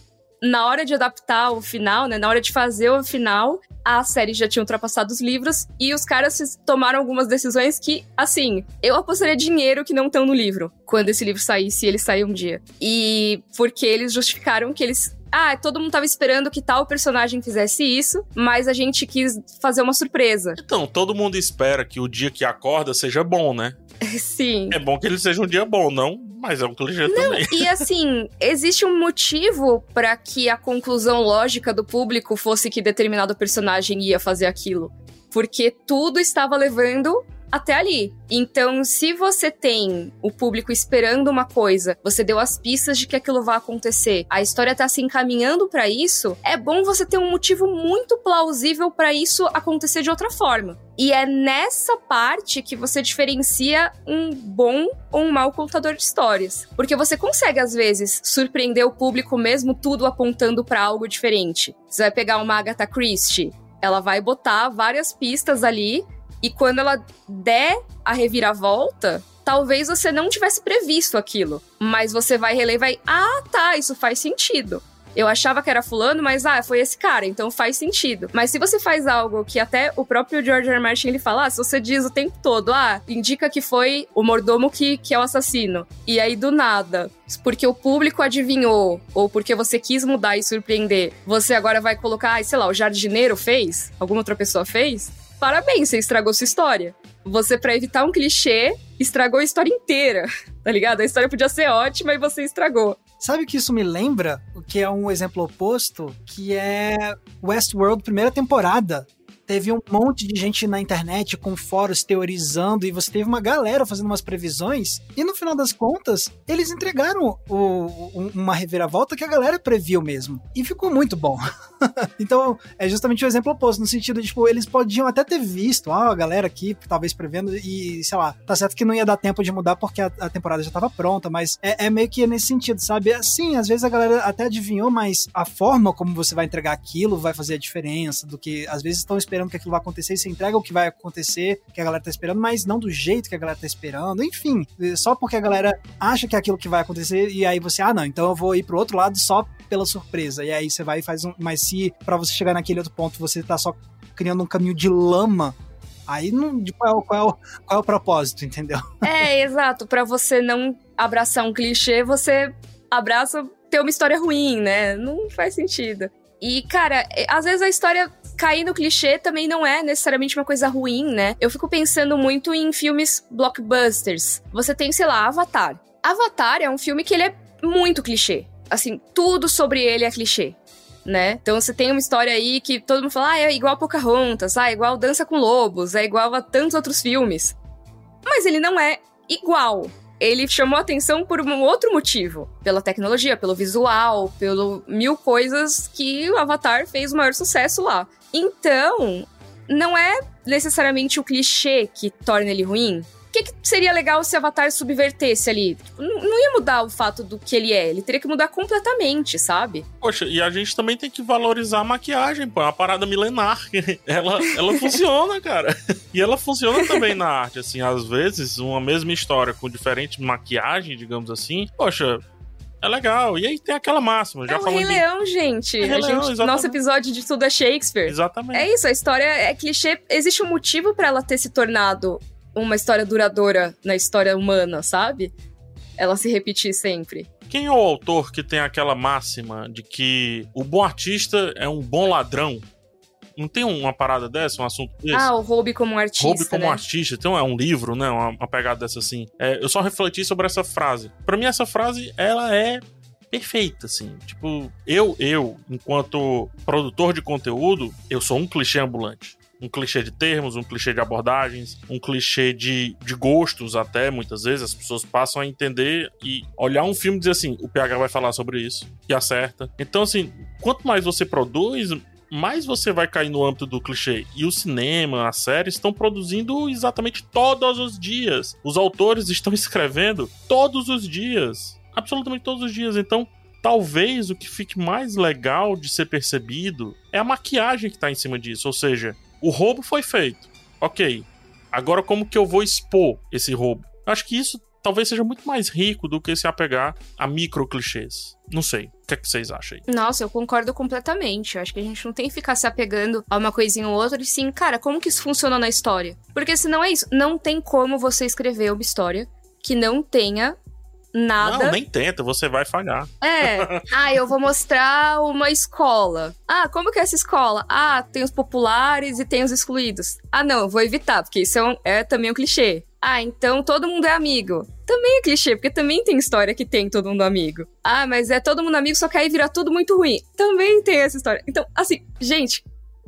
na hora de adaptar o final, né, na hora de fazer o final, a série já tinha ultrapassado os livros e os caras tomaram algumas decisões que, assim, eu apostaria dinheiro que não estão no livro quando esse livro saísse, se ele sair um dia. E porque eles justificaram que eles ah, todo mundo tava esperando que tal personagem fizesse isso, mas a gente quis fazer uma surpresa. Então, todo mundo espera que o dia que acorda seja bom, né? [LAUGHS] Sim. É bom que ele seja um dia bom, não Mas é um clichê Não, também. E assim, existe um motivo para que a conclusão lógica do público fosse que determinado personagem ia fazer aquilo. Porque tudo estava levando até ali. Então, se você tem o público esperando uma coisa, você deu as pistas de que aquilo vai acontecer, a história tá se encaminhando para isso, é bom você ter um motivo muito plausível para isso acontecer de outra forma. E é nessa parte que você diferencia um bom ou um mau contador de histórias. Porque você consegue, às vezes, surpreender o público mesmo tudo apontando para algo diferente. Você vai pegar uma Agatha Christie, ela vai botar várias pistas ali e quando ela der a reviravolta, talvez você não tivesse previsto aquilo. Mas você vai reler e vai. Ah, tá, isso faz sentido. Eu achava que era fulano, mas ah, foi esse cara, então faz sentido. Mas se você faz algo que até o próprio George R. R. Martin ele fala, ah, se você diz o tempo todo, ah, indica que foi o mordomo que, que é o assassino. E aí do nada, porque o público adivinhou, ou porque você quis mudar e surpreender, você agora vai colocar, ah, sei lá, o jardineiro fez? Alguma outra pessoa fez? Parabéns, você estragou sua história. Você, para evitar um clichê, estragou a história inteira, [LAUGHS] tá ligado? A história podia ser ótima e você estragou. Sabe o que isso me lembra? O que é um exemplo oposto, que é Westworld primeira temporada teve um monte de gente na internet com fóruns teorizando e você teve uma galera fazendo umas previsões e no final das contas eles entregaram o, uma reviravolta que a galera previu mesmo e ficou muito bom. [LAUGHS] então é justamente o exemplo oposto no sentido de tipo eles podiam até ter visto ah, a galera aqui talvez prevendo e sei lá tá certo que não ia dar tempo de mudar porque a, a temporada já estava pronta mas é, é, meio que nesse sentido sabe assim às vezes a galera até adivinhou mas a forma como você vai entregar aquilo vai fazer a diferença do que às vezes estão esperando esperando que aquilo vai acontecer você entrega o que vai acontecer, que a galera tá esperando, mas não do jeito que a galera tá esperando. Enfim, só porque a galera acha que é aquilo que vai acontecer e aí você, ah, não, então eu vou ir pro outro lado só pela surpresa. E aí você vai e faz um. Mas se para você chegar naquele outro ponto você tá só criando um caminho de lama Aí não, qual, é, qual, é o, qual é o propósito, entendeu? [LAUGHS] É, exato. Para você não abraçar um clichê, você abraça ter uma história ruim, né? Não faz sentido. E, cara, é, às vezes a história cair no clichê também não é necessariamente uma coisa ruim, né? Eu fico pensando muito em filmes blockbusters. Você tem, sei lá, Avatar. Avatar é um filme que ele é muito clichê. Assim, tudo sobre ele é clichê. Né? Então você tem uma história aí que todo mundo fala, ah, é igual Pocahontas, ah, é igual Dança com Lobos, é igual a tantos outros filmes. Mas ele não é igual ele chamou atenção por um outro motivo. Pela tecnologia, pelo visual, pelo mil coisas que o Avatar fez o maior sucesso lá. Então, não é necessariamente o clichê que torna ele ruim. O que, que, seria legal se Avatar subvertesse ali? Tipo, não, ia mudar o fato do que ele é, ele teria que mudar completamente, sabe? Poxa, e a gente também tem que valorizar a maquiagem, pô, é uma parada milenar. [LAUGHS] ela, ela funciona, cara. E ela funciona também na arte, assim, às vezes, uma mesma história com diferente maquiagem, digamos assim. Poxa, é legal. E aí tem aquela máxima. Já é o Rei de... Leão, gente. É Rei Leão, gente nosso episódio de tudo é Shakespeare. Exatamente. É isso, a história é clichê. Existe um motivo para ela ter se tornado uma história duradoura na história humana, sabe? Ela se repetir sempre. Quem é o autor que tem aquela máxima de que o bom artista é um bom ladrão? Não tem uma parada dessa, um assunto desse? Ah, o Roube como artista. Roube como né? artista. Então é um livro, né? Uma, uma pegada dessa assim. É, eu só refleti sobre essa frase. Para mim, essa frase, ela é perfeita, assim. Tipo, eu, eu, enquanto produtor de conteúdo, eu sou um clichê ambulante um clichê de termos, um clichê de abordagens, um clichê de, de gostos até, muitas vezes. As pessoas passam a entender e olhar um filme e dizer assim, o PH vai falar sobre isso, e acerta. Então, assim, quanto mais você produz, mais você vai cair no âmbito do clichê. E o cinema, a série estão produzindo exatamente todos os dias. Os autores estão [LAUGHS] escrevendo todos os dias. Absolutamente todos os dias. Então, talvez o que fique mais legal de ser percebido é a maquiagem que está em cima disso. Ou seja, o roubo foi feito. Ok. Agora, como que eu vou expor esse roubo? Acho que isso talvez seja muito mais rico do que se apegar a micro clichês. Não sei. O que, é que vocês acham aí? Nossa, eu concordo completamente. Eu acho que a gente não tem que ficar se apegando a uma coisinha ou outra e sim, cara, como que isso funciona na história? Porque senão é isso. Não tem como você escrever uma história que não tenha nada. Não, nem tenta, você vai falhar. É. [LAUGHS] Ah, eu vou mostrar uma escola. Ah, como que é essa escola? Ah, tem os populares e tem os excluídos. Ah, não, vou evitar, porque isso é, um, é também um clichê. Ah, então todo mundo é amigo. Também é clichê, porque também tem história que tem todo mundo amigo. Ah, mas é todo mundo amigo, só que aí vira tudo muito ruim. Também tem essa história. Então, assim, gente,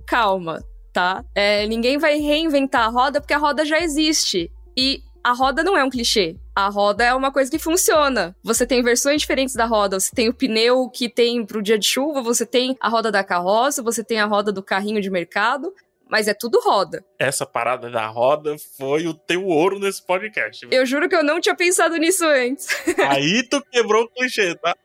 calma, tá? É, ninguém vai reinventar a roda porque a roda já existe. E a roda não é um clichê. A roda é uma coisa que funciona. Você tem versões diferentes da roda. Você tem o pneu que tem pro dia de chuva, você tem a roda da carroça, você tem a roda do carrinho de mercado mas é tudo roda. Essa parada da roda foi o teu ouro nesse podcast. Eu juro que eu não tinha pensado nisso antes. [LAUGHS] Aí tu quebrou o clichê, tá?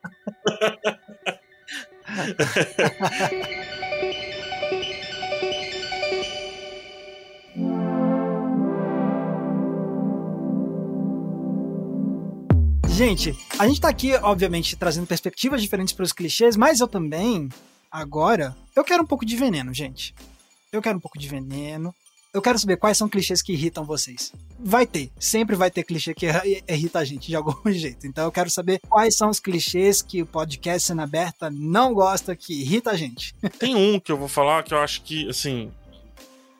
Gente, a gente tá aqui, obviamente, trazendo perspectivas diferentes para os clichês, mas eu também, agora, eu quero um pouco de veneno, gente. Eu quero um pouco de veneno. Eu quero saber quais são clichês que irritam vocês. Vai ter, sempre vai ter clichê que [LAUGHS] irrita a gente de algum [LAUGHS] jeito. Então eu quero saber quais são os clichês que o podcast Cena Aberta não gosta, que irrita a gente. Tem um que eu vou falar que eu acho que, assim,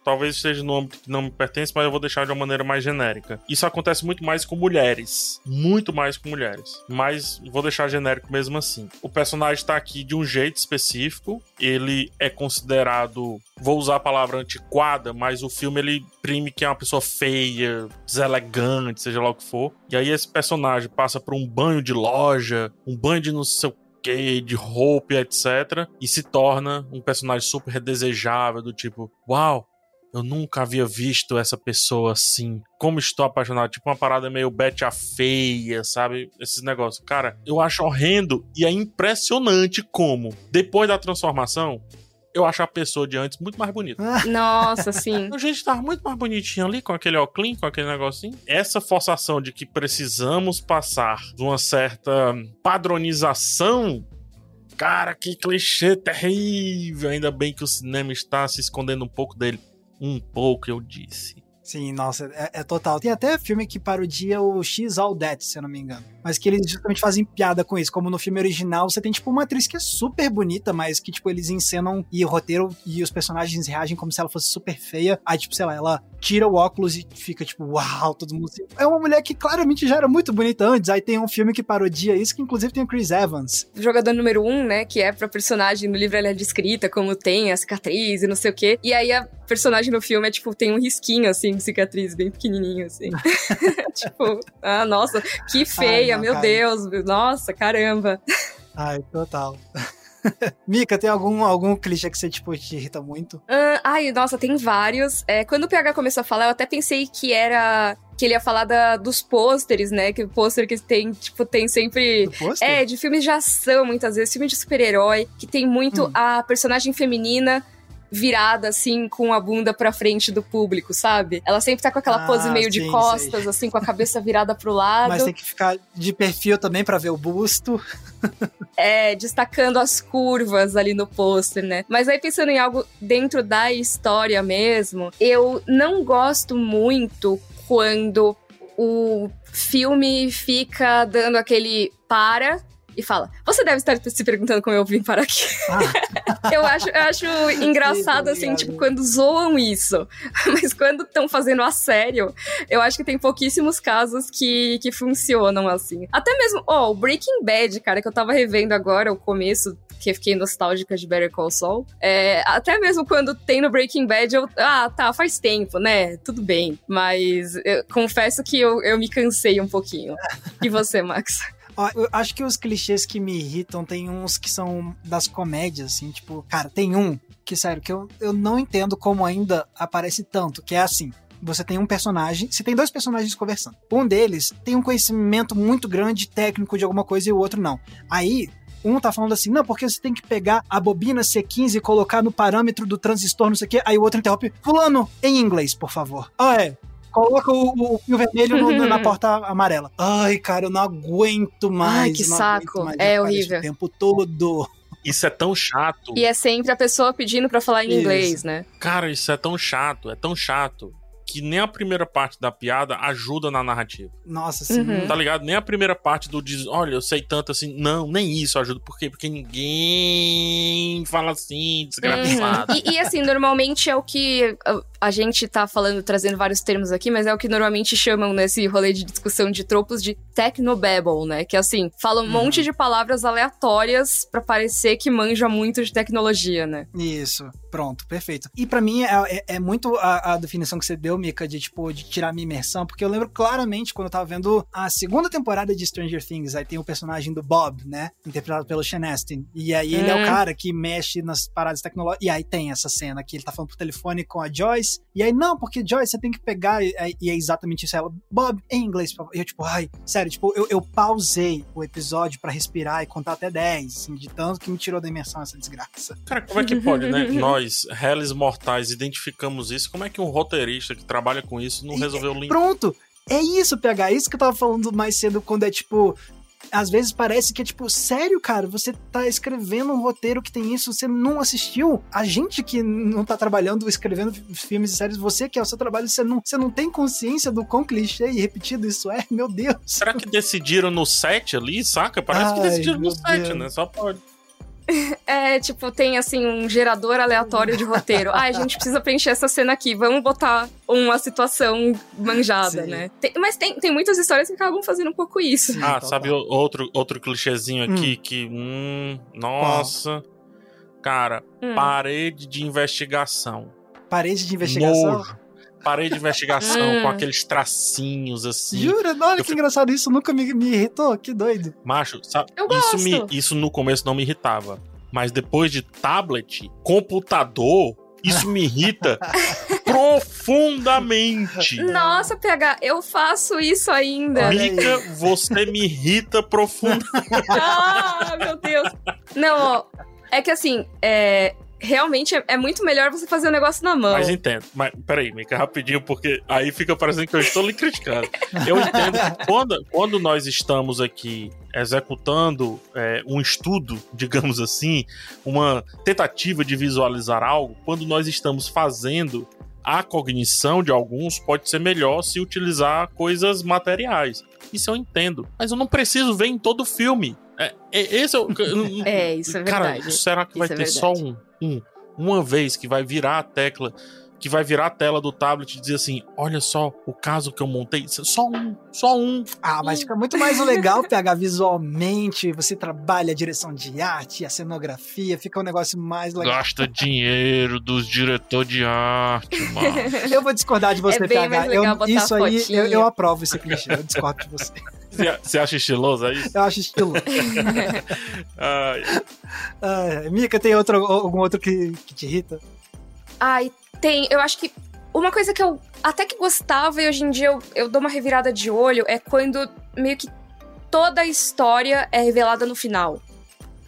talvez esteja no âmbito que não me pertence, mas eu vou deixar de uma maneira mais genérica. Isso acontece muito mais com mulheres. Muito mais com mulheres. Mas vou deixar genérico mesmo assim. O personagem está aqui de um jeito específico. Ele é considerado. Vou usar a palavra antiquada, mas o filme ele prime que é uma pessoa feia, deselegante, seja lá o que for. E aí esse personagem passa por um banho de loja, um banho de não sei o de roupa, etc. E se torna um personagem super desejável, do tipo, uau, eu nunca havia visto essa pessoa assim. Como estou apaixonado. Tipo uma parada meio Betty a feia, sabe? Esses negócios. Cara, eu acho horrendo e é impressionante como, depois da transformação, eu acho a pessoa de antes muito mais bonita. Nossa, sim. [LAUGHS] A gente tava muito mais bonitinho ali, com aquele óculos, com aquele negocinho. Essa forçação de que precisamos passar de uma certa padronização Cara, que clichê terrível! Ainda bem que o cinema está se escondendo um pouco dele um pouco, eu disse. Sim, nossa, é, é, total. Tem até filme que parodia o X All That, se eu não me engano. Mas que eles justamente fazem piada com isso. Como no filme original, você tem, tipo, uma atriz que é super bonita, mas que, tipo, eles encenam e o roteiro e os personagens reagem como se ela fosse super feia. Aí, tipo, sei lá, ela tira o óculos e fica, tipo, uau, todo mundo. É uma mulher que claramente já era muito bonita antes. Aí tem um filme que parodia isso, que inclusive tem o Chris Evans. O jogador número um, né, que é pra personagem no livro ela é descrita como tem a cicatriz e não sei o quê. E aí a personagem no filme é, tipo, tem um risquinho, assim, de cicatriz bem pequenininho, assim. [LAUGHS] [LAUGHS] tipo, ah, nossa, que feia, Ai, não, meu cara. Deus, nossa, caramba. Ai, total. [LAUGHS] Mika, tem algum, algum clichê que você, tipo, te irrita muito? Uh, ai, nossa, tem vários. É, quando o PH começou a falar, eu até pensei que era que ele ia falar da, dos pôsteres, né? Que o pôster que tem, tipo, tem sempre. É, de filmes de ação, muitas vezes, filme de super-herói, que tem muito hum. a personagem feminina virada, assim, com a bunda pra frente do público, sabe? Ela sempre tá com aquela ah, pose meio sim, de costas, sei. assim, com a cabeça virada pro lado. Mas tem que ficar de perfil também para ver o busto. [LAUGHS] é, destacando as curvas ali no pôster, né? Mas aí pensando em algo dentro da história mesmo, eu não gosto muito quando o filme fica dando aquele para e fala: Você deve estar se perguntando como eu vim para aqui. Ah. [LAUGHS] eu, acho, eu acho engraçado, assim, tipo, quando zoam isso. [LAUGHS] Mas quando estão fazendo a sério, eu acho que tem pouquíssimos casos que, que funcionam assim. Até mesmo, ó, oh, o Breaking Bad, cara, que eu tava revendo agora, o começo, que fiquei nostálgica de Better Call Saul. É, até mesmo quando tem no Breaking Bad, eu. Ah, tá, faz tempo, né? Tudo bem. Mas eu confesso que eu, eu me cansei um pouquinho. E você, Max? Eu acho que os clichês que me irritam tem uns que são das comédias, assim, tipo, cara, tem um que, sério, que eu, eu não entendo como ainda aparece tanto, que é assim. Você tem um personagem, você tem dois personagens conversando. Um deles tem um conhecimento muito grande técnico de alguma coisa e o outro não. Aí, um tá falando assim, não, porque você tem que pegar a bobina C15 e colocar no parâmetro do transistor, não sei o quê. Aí o outro interrompe, fulano, em inglês, por favor. Ah, é. Coloca o, o fio vermelho no, na [LAUGHS] porta amarela. Ai, cara, eu não aguento mais. Ai, que saco. Mais, é horrível. O tempo todo. Isso é tão chato. E é sempre a pessoa pedindo para falar em isso. inglês, né? Cara, isso é tão chato, é tão chato que nem a primeira parte da piada ajuda na narrativa. Nossa, sim. Uhum. Tá ligado? Nem a primeira parte do diz, olha, eu sei tanto assim. Não, nem isso ajuda. Por quê? Porque ninguém fala assim, desgraçado. Uhum. E, e, assim, normalmente é o que. A gente tá falando, trazendo vários termos aqui, mas é o que normalmente chamam nesse rolê de discussão de tropos de technobabble, né? Que assim, fala um uhum. monte de palavras aleatórias para parecer que manja muito de tecnologia, né? Isso. Pronto, perfeito. E para mim é, é, é, muito a, a, definição que você deu, Mika, de tipo, de tirar minha imersão, porque eu lembro claramente quando eu tava vendo a segunda temporada de Stranger Things, aí tem o personagem do Bob, né? Interpretado pelo Sean Astin. E aí ele é o hum. cara que mexe nas paradas tecnológicas. E aí tem essa cena que ele tá falando por telefone com a Joyce. E aí, não, porque Joyce, você tem que pegar. E, e é exatamente isso. Ela, Bob, em inglês. E eu, tipo, ai, sério, tipo, eu, eu pausei o episódio para respirar e contar até 10, assim, de tanto que me tirou da imersão essa desgraça. Cara, como é que pode, né? [LAUGHS] Nós, réis mortais, identificamos isso. Como é que um roteirista que trabalha com isso não resolveu limpar? Pronto! É isso, PH. É isso que eu tava falando mais cedo quando é tipo às vezes parece que é tipo, sério, cara, você tá escrevendo um roteiro que tem isso, você não assistiu? A gente que não tá trabalhando, escrevendo filmes e séries, você que é o seu trabalho, você não, você não tem consciência do quão clichê e repetido isso é? [LAUGHS] Meu Deus. Será que decidiram no set ali, saca? Parece Ai, que decidiram no set, Deus. né? Só pode. [LAUGHS] É, tipo, tem assim um gerador aleatório de roteiro. Ah, a gente precisa preencher essa cena aqui, vamos botar uma situação manjada, Sim. né? Tem, mas tem, tem muitas histórias que acabam fazendo um pouco isso. Ah, sabe outro, outro clichêzinho aqui hum. que. Hum, nossa. Cara, hum. parede de investigação. Parede de investigação? Nojo parede de investigação com hum. aqueles tracinhos assim. Jura? Olha que engraçado, isso nunca me, me irritou, que doido. Macho, sabe? Eu isso, gosto. me, isso no começo não me irritava. Mas depois de tablet, computador, isso me irrita [LAUGHS] profundamente. Nossa, PH, eu faço isso ainda. Mica, você me irrita profundamente. [LAUGHS] ah, meu Deus. Não, ó, é que assim, é, realmente é, é, muito melhor você fazer o negócio na mão. Mas entendo. Mas peraí, Mika, rapidinho, porque aí fica parecendo que eu estou lhe criticando. Eu [LAUGHS] entendo que quando, quando nós estamos aqui executando é, um estudo, digamos assim, uma tentativa de visualizar algo, quando nós estamos fazendo a cognição de alguns pode ser melhor se utilizar coisas materiais. Isso eu entendo. Mas eu não preciso ver em todo o filme. É, é, esse é, o, [LAUGHS] é, isso é verdade. Cara, será que vai isso é ter só um, um, uma vez que vai virar a tecla, que vai virar a tela do tablet e dizer assim: olha só o caso que eu montei, só um, só um. Ah, mas fica muito mais legal pegar visualmente, você trabalha a direção de arte, a cenografia, fica um negócio mais legal. Gasta dinheiro dos diretores de arte, [LAUGHS] mano. eu vou discordar de você, é PH. Eu, isso aí, eu, eu, aprovo esse clichê, eu discordo de você. [LAUGHS] Você acha estiloso aí? É eu acho estiloso. [LAUGHS] Ai. Ai, Mika, tem outro, algum outro que, que te irrita? Ai, tem. Eu acho que uma coisa que eu até que gostava e hoje em dia eu, eu dou uma revirada de olho é quando meio que toda a história é revelada no final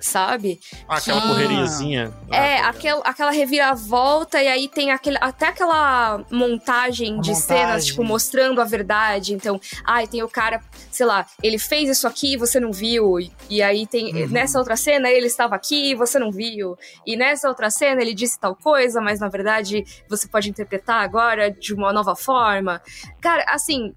sabe? Ah, aquela que... correriazinha. É, ah, aquel, aquela reviravolta, e aí tem aquele, até aquela montagem a de montagem. cenas, tipo, mostrando a verdade. Então, ai, ah, tem o cara, sei lá, ele fez isso aqui você não viu. E, e aí tem. Uhum. Nessa outra cena ele estava aqui você não viu. E nessa outra cena ele disse tal coisa, mas na verdade você pode interpretar agora de uma nova forma. Cara, assim.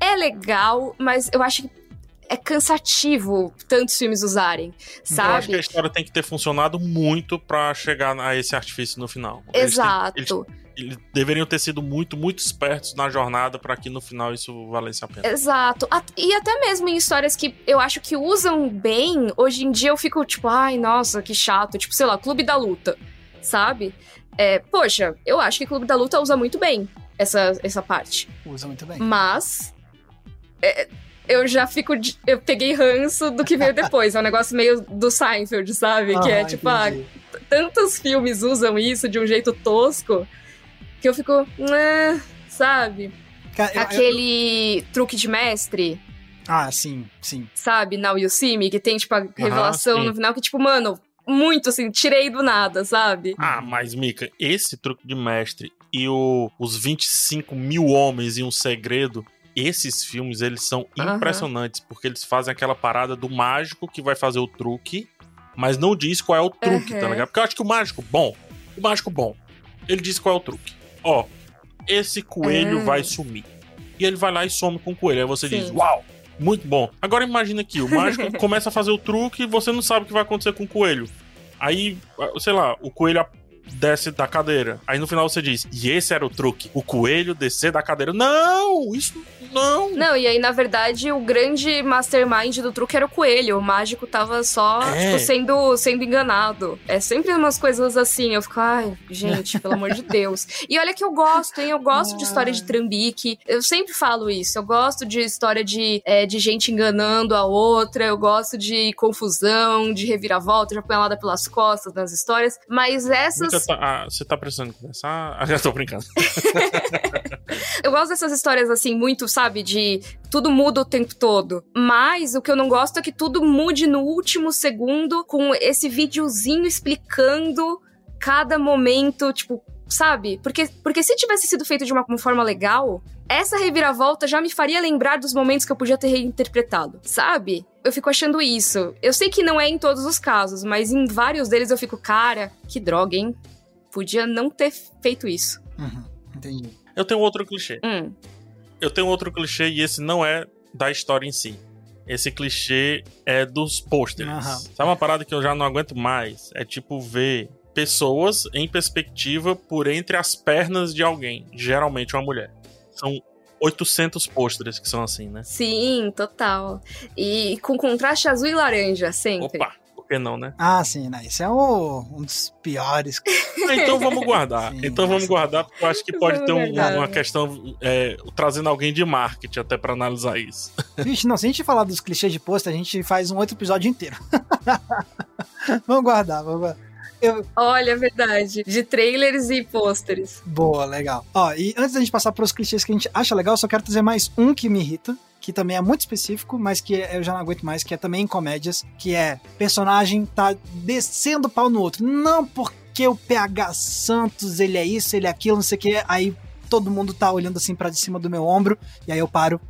É legal, mas eu acho que é cansativo tantos filmes usarem, sabe? Eu acho que a história tem que ter funcionado muito para chegar a esse artifício no final. Exato. Eles, têm, eles, eles deveriam ter sido muito, muito espertos na jornada para que no final isso valesse a pena. Exato. E até mesmo em histórias que eu acho que usam bem, hoje em dia eu fico tipo, ai, nossa, que chato. Tipo, sei lá, Clube da Luta, sabe? É, poxa, eu acho que Clube da Luta usa muito bem essa, essa parte. Usa muito bem. Mas. É, eu já fico. Eu peguei ranço do que veio depois. É um negócio meio do Seinfeld, sabe? Ah, que é tipo, ah, tantos filmes usam isso de um jeito tosco que eu fico. Né, sabe? Cara, eu, Aquele eu... truque de mestre. Ah, sim, sim. Sabe, Now You See Me, que tem, tipo, a revelação no final que, tipo, mano, muito assim, tirei do nada, sabe? Ah, mas, Mika, esse truque de mestre e o, os 25 mil homens e um segredo esses filmes, eles são uhum. impressionantes, porque eles fazem aquela parada do mágico que vai fazer o truque, mas não diz qual é o truque, uhum. tá ligado? Porque eu acho que o mágico bom, o mágico bom, ele diz qual é o truque. Ó, esse coelho uhum. vai sumir. E ele vai lá e some com o coelho. Aí você Sim. diz, uau, muito bom. Agora imagina que o mágico [LAUGHS] começa a fazer o truque e você não sabe o que vai acontecer com o coelho. Aí, sei lá, o coelho desce da cadeira. Aí no final você diz, e esse era o truque, o coelho descer da cadeira. Não, isso não. Não, e aí na verdade o grande mastermind do truque era o coelho. O mágico tava só, É. tipo, sendo, sendo enganado. É sempre umas coisas assim. Eu fico, ai, gente, pelo amor de Deus. E olha que eu gosto, hein? Eu gosto de história de trambique. Eu sempre falo isso. Eu gosto de história de, é, de gente enganando a outra. Eu gosto de confusão, de reviravolta, de apanhalada pelas costas nas histórias. Mas essas. Nunca tá- ah, você tá precisando conversar? Ah, já tô brincando. [LAUGHS] Eu gosto dessas histórias assim, muito, sabe, de tudo muda o tempo todo. Mas o que eu não gosto é que tudo mude no último segundo com esse videozinho explicando cada momento, tipo, sabe? Porque, porque se tivesse sido feito de uma, uma forma legal, essa reviravolta já me faria lembrar dos momentos que eu podia ter reinterpretado, sabe? Eu fico achando isso. Eu sei que não é em todos os casos, mas em vários deles eu fico, cara, que droga, hein? Podia não ter feito isso. Uhum, entendi. Eu tenho outro clichê. Hum. Eu tenho outro clichê e esse não é da história em si. Esse clichê é dos pôsteres. Aham. Sabe uma parada que eu já não aguento mais? É tipo ver pessoas em perspectiva por entre as pernas de alguém, geralmente uma mulher. São 800 pôsteres que são assim, né? Sim, total. E com contraste azul e laranja, sempre. Opa, por que não, né? Ah, sim, né? Esse é o, um dos piores. [LAUGHS] Ah, então vamos guardar. Sim, então vamos guardar, porque eu acho que pode ter um- uma questão é, trazendo alguém de marketing até pra analisar isso. [LAUGHS] Vixe, não, se a gente falar dos clichês de pôster, a gente faz um outro episódio inteiro. [LAUGHS] vamos guardar, vamos guardar. Eu- Olha, é verdade. De trailers e pôsteres. Boa, legal. Ó, e antes da gente passar para os clichês que a gente acha legal, só quero trazer mais um que me irrita, que também é muito específico, mas que eu já não aguento mais, que é também em comédias, que é personagem tá descendo pau no outro. Não porque o PH Santos, ele é isso, ele é aquilo, não sei o que, aí todo mundo tá olhando assim pra de cima do meu ombro, e aí eu paro,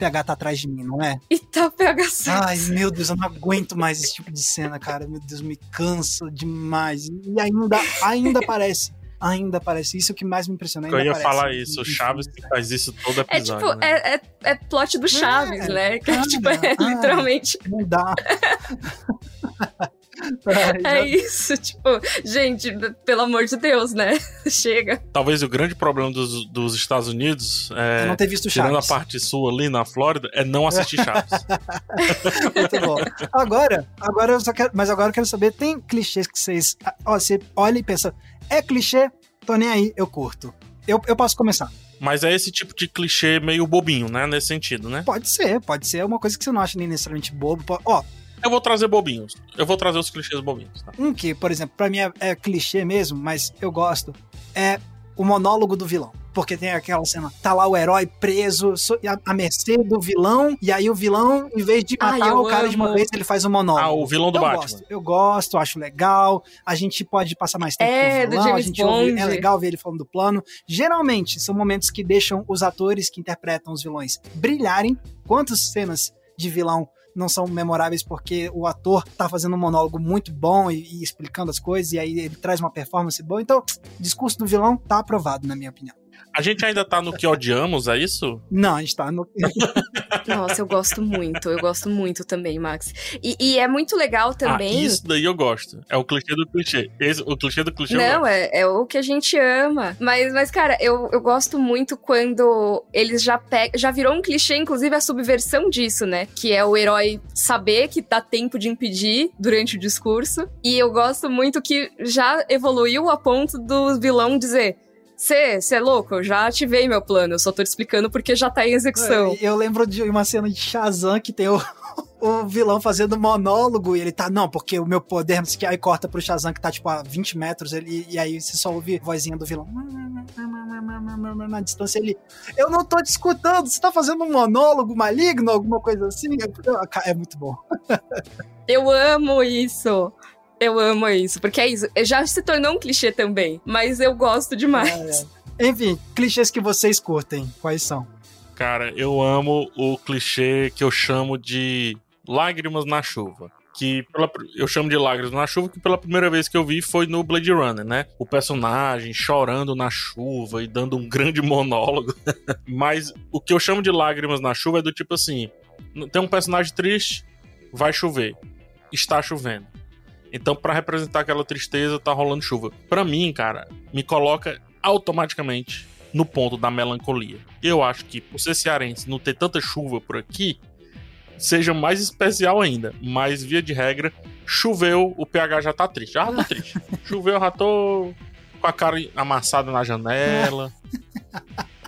PH tá atrás de mim, não é? E tá PH Ai, meu Deus, eu não aguento mais esse tipo de cena, cara. Meu Deus, me cansa demais. E ainda, ainda aparece. Ainda aparece. Isso que mais me impressiona. Eu Ainda ia aparece. falar isso. O Chaves que faz isso todo É episódio. tipo, né? é, é, é plot do Chaves, É, né? Que é, cara, tipo, é literalmente. Não dá. [LAUGHS] [LAUGHS] É isso, tipo, gente, pelo amor de Deus, né? [LAUGHS] Chega. Talvez o grande problema dos, dos Estados Unidos, eu é, não ter visto tirando Chaves. a parte sul ali na Flórida, é não assistir Chaves. [LAUGHS] Muito bom. Agora, agora eu só quero. Mas agora eu quero saber: tem clichês que vocês. Ó, você olha e pensa, é clichê? Tô nem aí, eu curto. Eu, eu posso começar. Mas é esse tipo de clichê meio bobinho, né? Nesse sentido, né? Pode ser, pode ser uma coisa que você não acha nem necessariamente bobo. Ó, Eu vou trazer bobinhos. Eu vou trazer os clichês bobinhos, tá? Um que, por exemplo, pra mim é, é clichê mesmo, mas eu gosto, é o monólogo do vilão. Porque tem aquela cena, tá lá o herói preso, à, à mercê do vilão, e aí o vilão, em vez de Ai, matar eu o cara de uma amo. vez, ele faz um monólogo. Ah, o vilão do eu Batman. Gosto, eu gosto, acho legal. A gente pode passar mais tempo É, com o do vilão, a gente ouve, é legal ver ele falando do plano. Geralmente, são momentos que deixam os atores que interpretam os vilões brilharem. Quantas cenas de vilão não são memoráveis porque o ator tá fazendo um monólogo muito bom e, e explicando as coisas, e aí ele traz uma performance boa. Então, discurso do vilão tá aprovado, na minha opinião. A gente ainda tá no que odiamos, é isso? Não, a gente tá no. [LAUGHS] Nossa, eu gosto muito, eu gosto muito também, Max. E, e é muito legal também. Ah, isso daí eu gosto. É o clichê do clichê. Esse, o clichê do clichê Não, é, é o que a gente ama. Mas, mas cara, eu, eu gosto muito quando eles já pegam. Já virou um clichê, inclusive, a subversão disso, né? Que é o herói saber que dá tempo de impedir durante o discurso. E eu gosto muito que já evoluiu a ponto do vilão dizer. Você é louco? Eu já ativei meu plano, eu só tô te explicando porque já tá em execução. Eu lembro de uma cena de Shazam que tem o, [LAUGHS] o vilão fazendo monólogo e ele tá, não, porque o meu poder, não sei o que, aí corta pro Shazam que tá tipo a 20 metros ele, e aí você só ouve a vozinha do vilão. Na distância ele, eu não tô te escutando, você tá fazendo um monólogo maligno, alguma coisa assim? É muito bom. [LAUGHS] Eu amo isso. Eu amo isso, porque é isso. Já se tornou um clichê também, mas eu gosto demais. É, é. Enfim, clichês que vocês curtem, quais são? Cara, eu amo o clichê que eu chamo de lágrimas na chuva. Que pela, eu chamo de lágrimas na chuva, que pela primeira vez que eu vi foi no Blade Runner, né? O personagem chorando na chuva e dando um grande [LAUGHS] monólogo. Mas o que eu chamo de lágrimas na chuva é do tipo assim: tem um personagem triste, vai chover. Está chovendo. Então, para representar aquela tristeza, tá rolando chuva. Para mim, cara, me coloca automaticamente no ponto da melancolia. Eu acho que por ser cearense não ter tanta chuva por aqui, seja mais especial ainda. Mas, via de regra, choveu, o PH já tá triste. Já tá triste. [LAUGHS] choveu, eu já tô com a cara amassada na janela, [LAUGHS]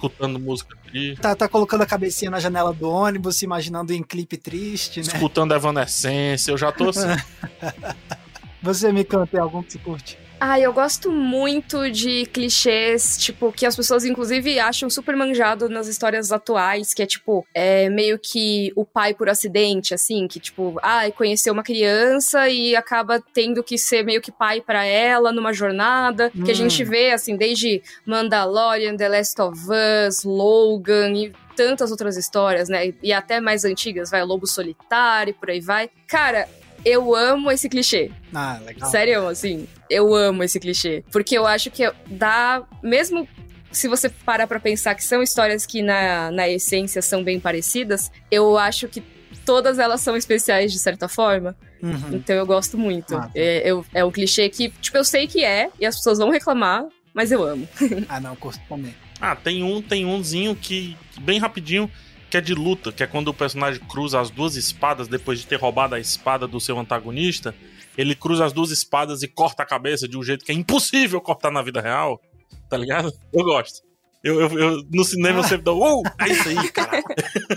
escutando música triste. Tá, tá colocando a cabecinha na janela do ônibus, se imaginando em clipe triste, né? Escutando Evanescência, eu já tô assim. [LAUGHS] Você me canta algum que você curte? Ah, eu gosto muito de clichês, tipo, que as pessoas, inclusive, acham super manjado nas histórias atuais, que é, tipo, é meio que o pai por acidente, assim, que, tipo, ah, conheceu uma criança e acaba tendo que ser meio que pai para ela numa jornada, hum. que a gente hum. vê, assim, desde Mandalorian, The Last of Us, Logan e tantas outras histórias, né? E até mais antigas, vai, Lobo Solitário, por aí vai. Cara, eu amo esse clichê. Ah, legal. Sério, assim, eu amo esse clichê. Porque eu acho que dá. Mesmo se você parar pra pensar que são histórias que na, na essência são bem parecidas, eu acho que todas elas são especiais de certa forma. Uhum. Então eu gosto muito. Ah, tá. é, eu, é um clichê que, tipo, eu sei que é, e as pessoas vão reclamar, mas eu amo. [LAUGHS] ah, não, curto também. Ah, tem um, tem umzinho que, bem rapidinho, que é de luta, que é quando o personagem cruza as duas espadas depois de ter roubado a espada do seu antagonista. Ele cruza as duas espadas e corta a cabeça de um jeito que é impossível cortar na vida real. Tá ligado? Eu gosto. Eu, eu, eu, no cinema eu sempre dou, uou, é isso aí, cara.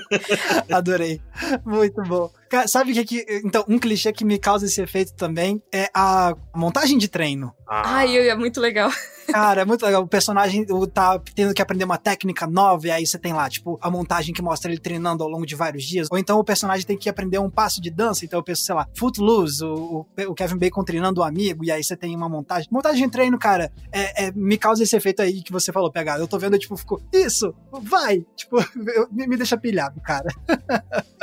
[LAUGHS] Adorei. Muito bom. Sabe o que, que. Então, um clichê que me causa esse efeito também é a montagem de treino. Ah. Ai, é muito legal. Cara, é muito legal. O personagem tá tendo que aprender uma técnica nova, e aí você tem lá, tipo, a montagem que mostra ele treinando ao longo de vários dias. Ou então o personagem tem que aprender um passo de dança, então eu penso, sei lá, Footloose, o, o Kevin Bacon treinando o um amigo, e aí você tem uma montagem. Montagem de treino, cara, é, é, me causa esse efeito aí que você falou, pegado. Eu tô vendo, tipo, ficou, isso, vai! Tipo, [LAUGHS] eu, me deixa pilhado, cara.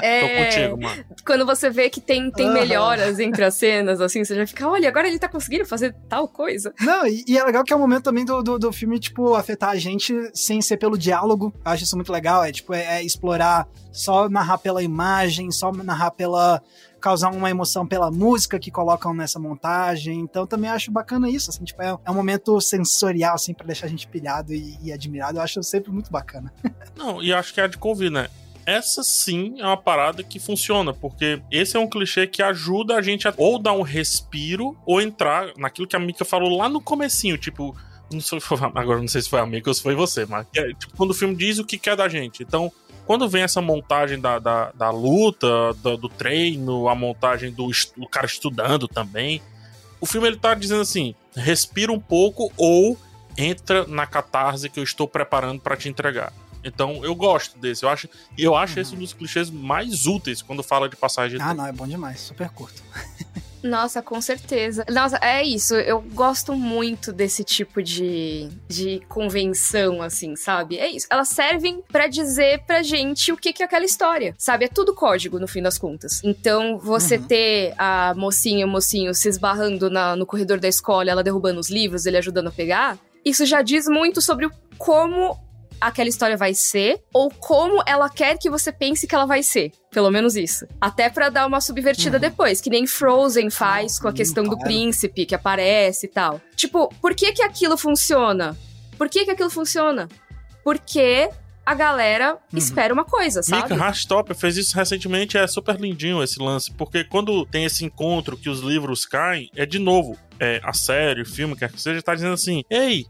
É, tô contigo, mano. Quando você vê que tem, tem uhum. melhoras entre as cenas, assim, você já fica, olha, agora ele tá conseguindo fazer tal coisa. Não, e, e é legal que é o momento também do, do, do, filme, tipo, afetar a gente sem ser pelo diálogo. Eu acho isso muito legal. É, tipo, é, é explorar, só narrar pela imagem, só narrar pela causar uma emoção pela música que colocam nessa montagem. Então também acho bacana isso, assim, tipo, é, é um momento sensorial, assim, para deixar a gente pilhado e, e, admirado. Eu acho sempre muito bacana. [LAUGHS] Não, e acho que é de convir, né? Essa sim é uma parada que funciona, porque esse é um clichê que ajuda a gente a ou dar um respiro ou entrar naquilo que a Mika falou lá no comecinho, tipo, não sei, [LAUGHS] agora não sei se foi a Mika ou se foi você, mas é, tipo, quando o filme diz o que quer da gente. Então, quando vem essa montagem da, da, da luta, do, do, treino, a montagem do, do cara estudando também, o filme ele tá dizendo assim: respira um pouco ou entra na catarse que eu estou preparando para te entregar. Então eu gosto desse. Eu acho, eu acho uhum. esse um dos clichês mais úteis quando fala de passagem. Ah, não, é bom demais, super curto. [LAUGHS] Nossa, com certeza. Nossa, é isso. Eu gosto muito desse tipo de, de convenção, assim, sabe? É isso. Elas servem para dizer pra gente o que, que é aquela história, sabe? É tudo código, no fim das contas. Então, você uhum. ter a mocinha e o mocinho se esbarrando na, no corredor da escola, ela derrubando os livros, ele ajudando a pegar, isso já diz muito sobre como aquela história vai ser ou como ela quer que você pense que ela vai ser. Pelo menos isso. Até para dar uma subvertida uhum. depois, que nem Frozen faz com a questão do príncipe que aparece e tal. Tipo, por que que aquilo funciona? Por que que aquilo funciona? Porque a galera uhum. espera uma coisa, sabe? Mika Rastopper fez isso recentemente, é super lindinho esse lance, porque quando tem esse encontro que os livros caem, é de novo, é, a série, o filme, quer que seja, tá dizendo assim, ei,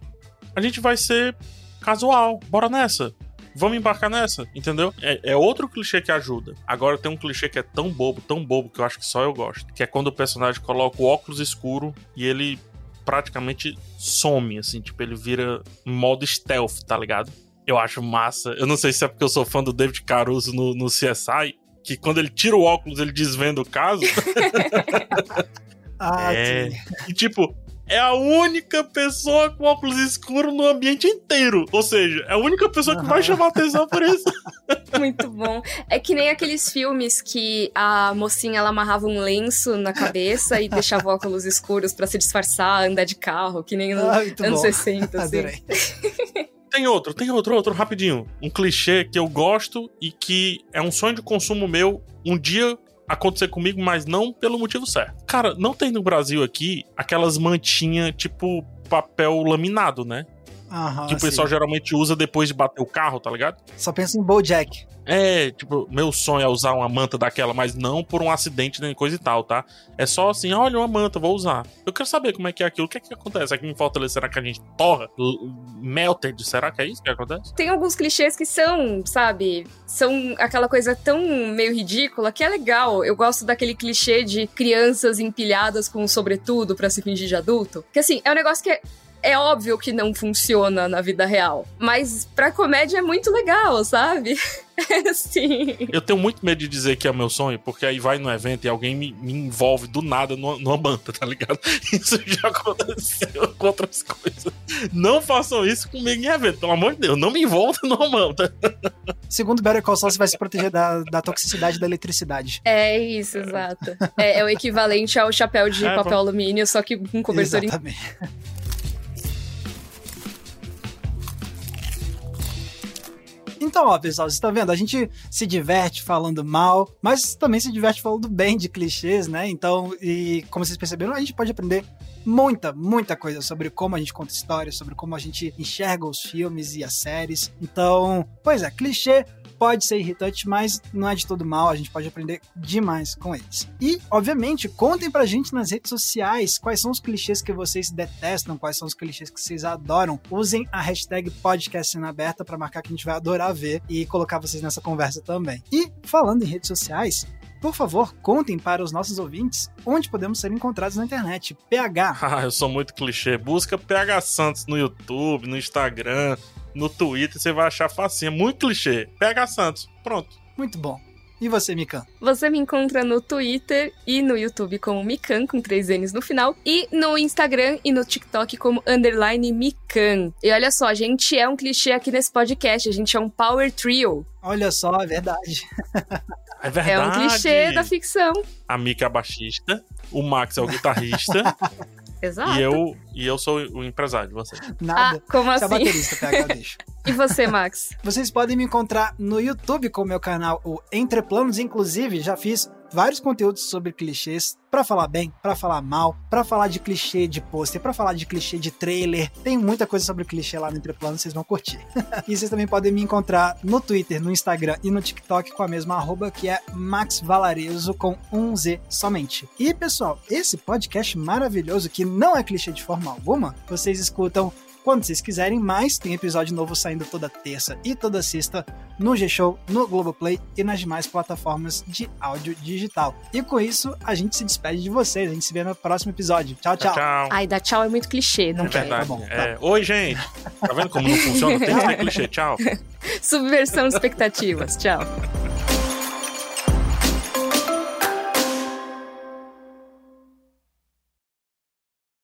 a gente vai ser casual, bora nessa. Vamos embarcar nessa, entendeu? É, é, outro clichê que ajuda. Agora tem um clichê que é tão bobo, tão bobo, que eu acho que só eu gosto. Que é quando o personagem coloca o óculos escuro e ele praticamente some, assim, tipo, ele vira modo stealth, tá ligado? Eu acho massa. Eu não sei se é porque eu sou fã do David Caruso no, no CSI, que quando ele tira o óculos, ele desvenda o caso. [LAUGHS] ah, é. Sim. E tipo, é a única pessoa com óculos escuros no ambiente inteiro. Ou seja, é a única pessoa que vai chamar atenção por isso. [LAUGHS] Muito bom. É que nem aqueles filmes que a mocinha ela amarrava um lenço na cabeça e deixava óculos escuros para se disfarçar, andar de carro, que nem no ah, anos 60, assim. [LAUGHS] Tem outro, tem outro, outro, rapidinho. Um clichê que eu gosto e que é um sonho de consumo meu um dia acontecer comigo, mas não pelo motivo certo. Cara, não tem no Brasil aqui aquelas mantinhas tipo papel laminado, né? Aham, que o pessoal sim. geralmente usa depois de bater o carro, tá ligado? Só pensa em Bojack. É, tipo, meu sonho é usar uma manta daquela, mas não por um acidente nem coisa e tal, tá? É só assim, olha uma manta, vou usar. Eu quero saber como é que é aquilo. O que é que acontece aqui em Fortaleza? Será que a gente torra? Melted? Será que é isso que acontece? Tem alguns clichês que são, sabe, são aquela coisa tão meio ridícula que é legal. Eu gosto daquele clichê de crianças empilhadas com um sobretudo pra se fingir de adulto. Que assim, é um negócio que é, é óbvio que não funciona na vida real. Mas pra comédia é muito legal, sabe? [LAUGHS] Sim. Eu tenho muito medo de dizer que é meu sonho, porque aí vai no evento e alguém me, me envolve do nada numa, numa manta, tá ligado? [LAUGHS] Isso já aconteceu com outras coisas. Não façam isso comigo em evento, pelo amor de Deus. Não me envolva numa manta. Segundo Better Call Saul, você vai se proteger da, da toxicidade da eletricidade. É isso, exato. É, é o equivalente ao chapéu de É, papel alumínio, só que com cobertor em Então, ó, pessoal, vocês estão vendo? A gente se diverte falando mal, mas também se diverte falando bem de clichês, né? Então, e como vocês perceberam, a gente pode aprender muita, muita coisa sobre como a gente conta histórias, sobre como a gente enxerga os filmes e as séries. Então, pois é, clichê pode ser irritante, mas não é de todo mal, a gente pode aprender demais com eles. E, obviamente, contem pra gente nas redes sociais quais são os clichês que vocês detestam, quais são os clichês que vocês adoram. Usem a hashtag podcast cena aberta pra marcar que a gente vai adorar ver e colocar vocês nessa conversa também. E, falando em redes sociais, por favor, contem para os nossos ouvintes onde podemos ser encontrados na internet. PH. [LAUGHS] Ah, eu sou muito clichê. Busca PH Santos no YouTube, no Instagram, no Twitter, você vai achar facinho. Muito clichê. PH Santos. Pronto. Muito bom. E você, Mikan? Você me encontra no Twitter e no YouTube como Mikan, com três N's no final, e no Instagram e no TikTok como underline Mikan. E olha só, a gente é um clichê aqui nesse podcast, a gente é um power trio. Olha só, é verdade. [LAUGHS] É verdade. É um clichê da ficção. A Mika é a baixista, o Max é o guitarrista [LAUGHS] Exato. e, eu, e eu sou o empresário de vocês. Ah, Nada. como Você é assim? baterista, PH, [LAUGHS] deixa. E você, Max? Vocês podem me encontrar no YouTube com o meu canal, o Entre Planos. Inclusive, já fiz vários conteúdos sobre clichês pra falar bem, pra falar mal, pra falar de clichê de pôster, pra falar de clichê de trailer. Tem muita coisa sobre clichê lá no Entre Planos, vocês vão curtir. [LAUGHS] e vocês também podem me encontrar no Twitter, no Instagram e no TikTok com a mesma arroba que é Max Valarezo com um Z somente. E pessoal, esse podcast maravilhoso que não é clichê de forma alguma, vocês escutam quando vocês quiserem, mas tem episódio novo saindo toda terça e toda sexta no G-Show, no Globoplay e nas demais plataformas de áudio digital. E com isso, a gente se despede de vocês. A gente se vê no próximo episódio. Tchau, tchau. Tchau. Ai, dar tchau é muito clichê, não É quero. verdade. tá bom, tá É. Oi, gente. Tá vendo como não funciona? Tem que ter clichê. Tchau. [LAUGHS] Subversão de expectativas. Tchau.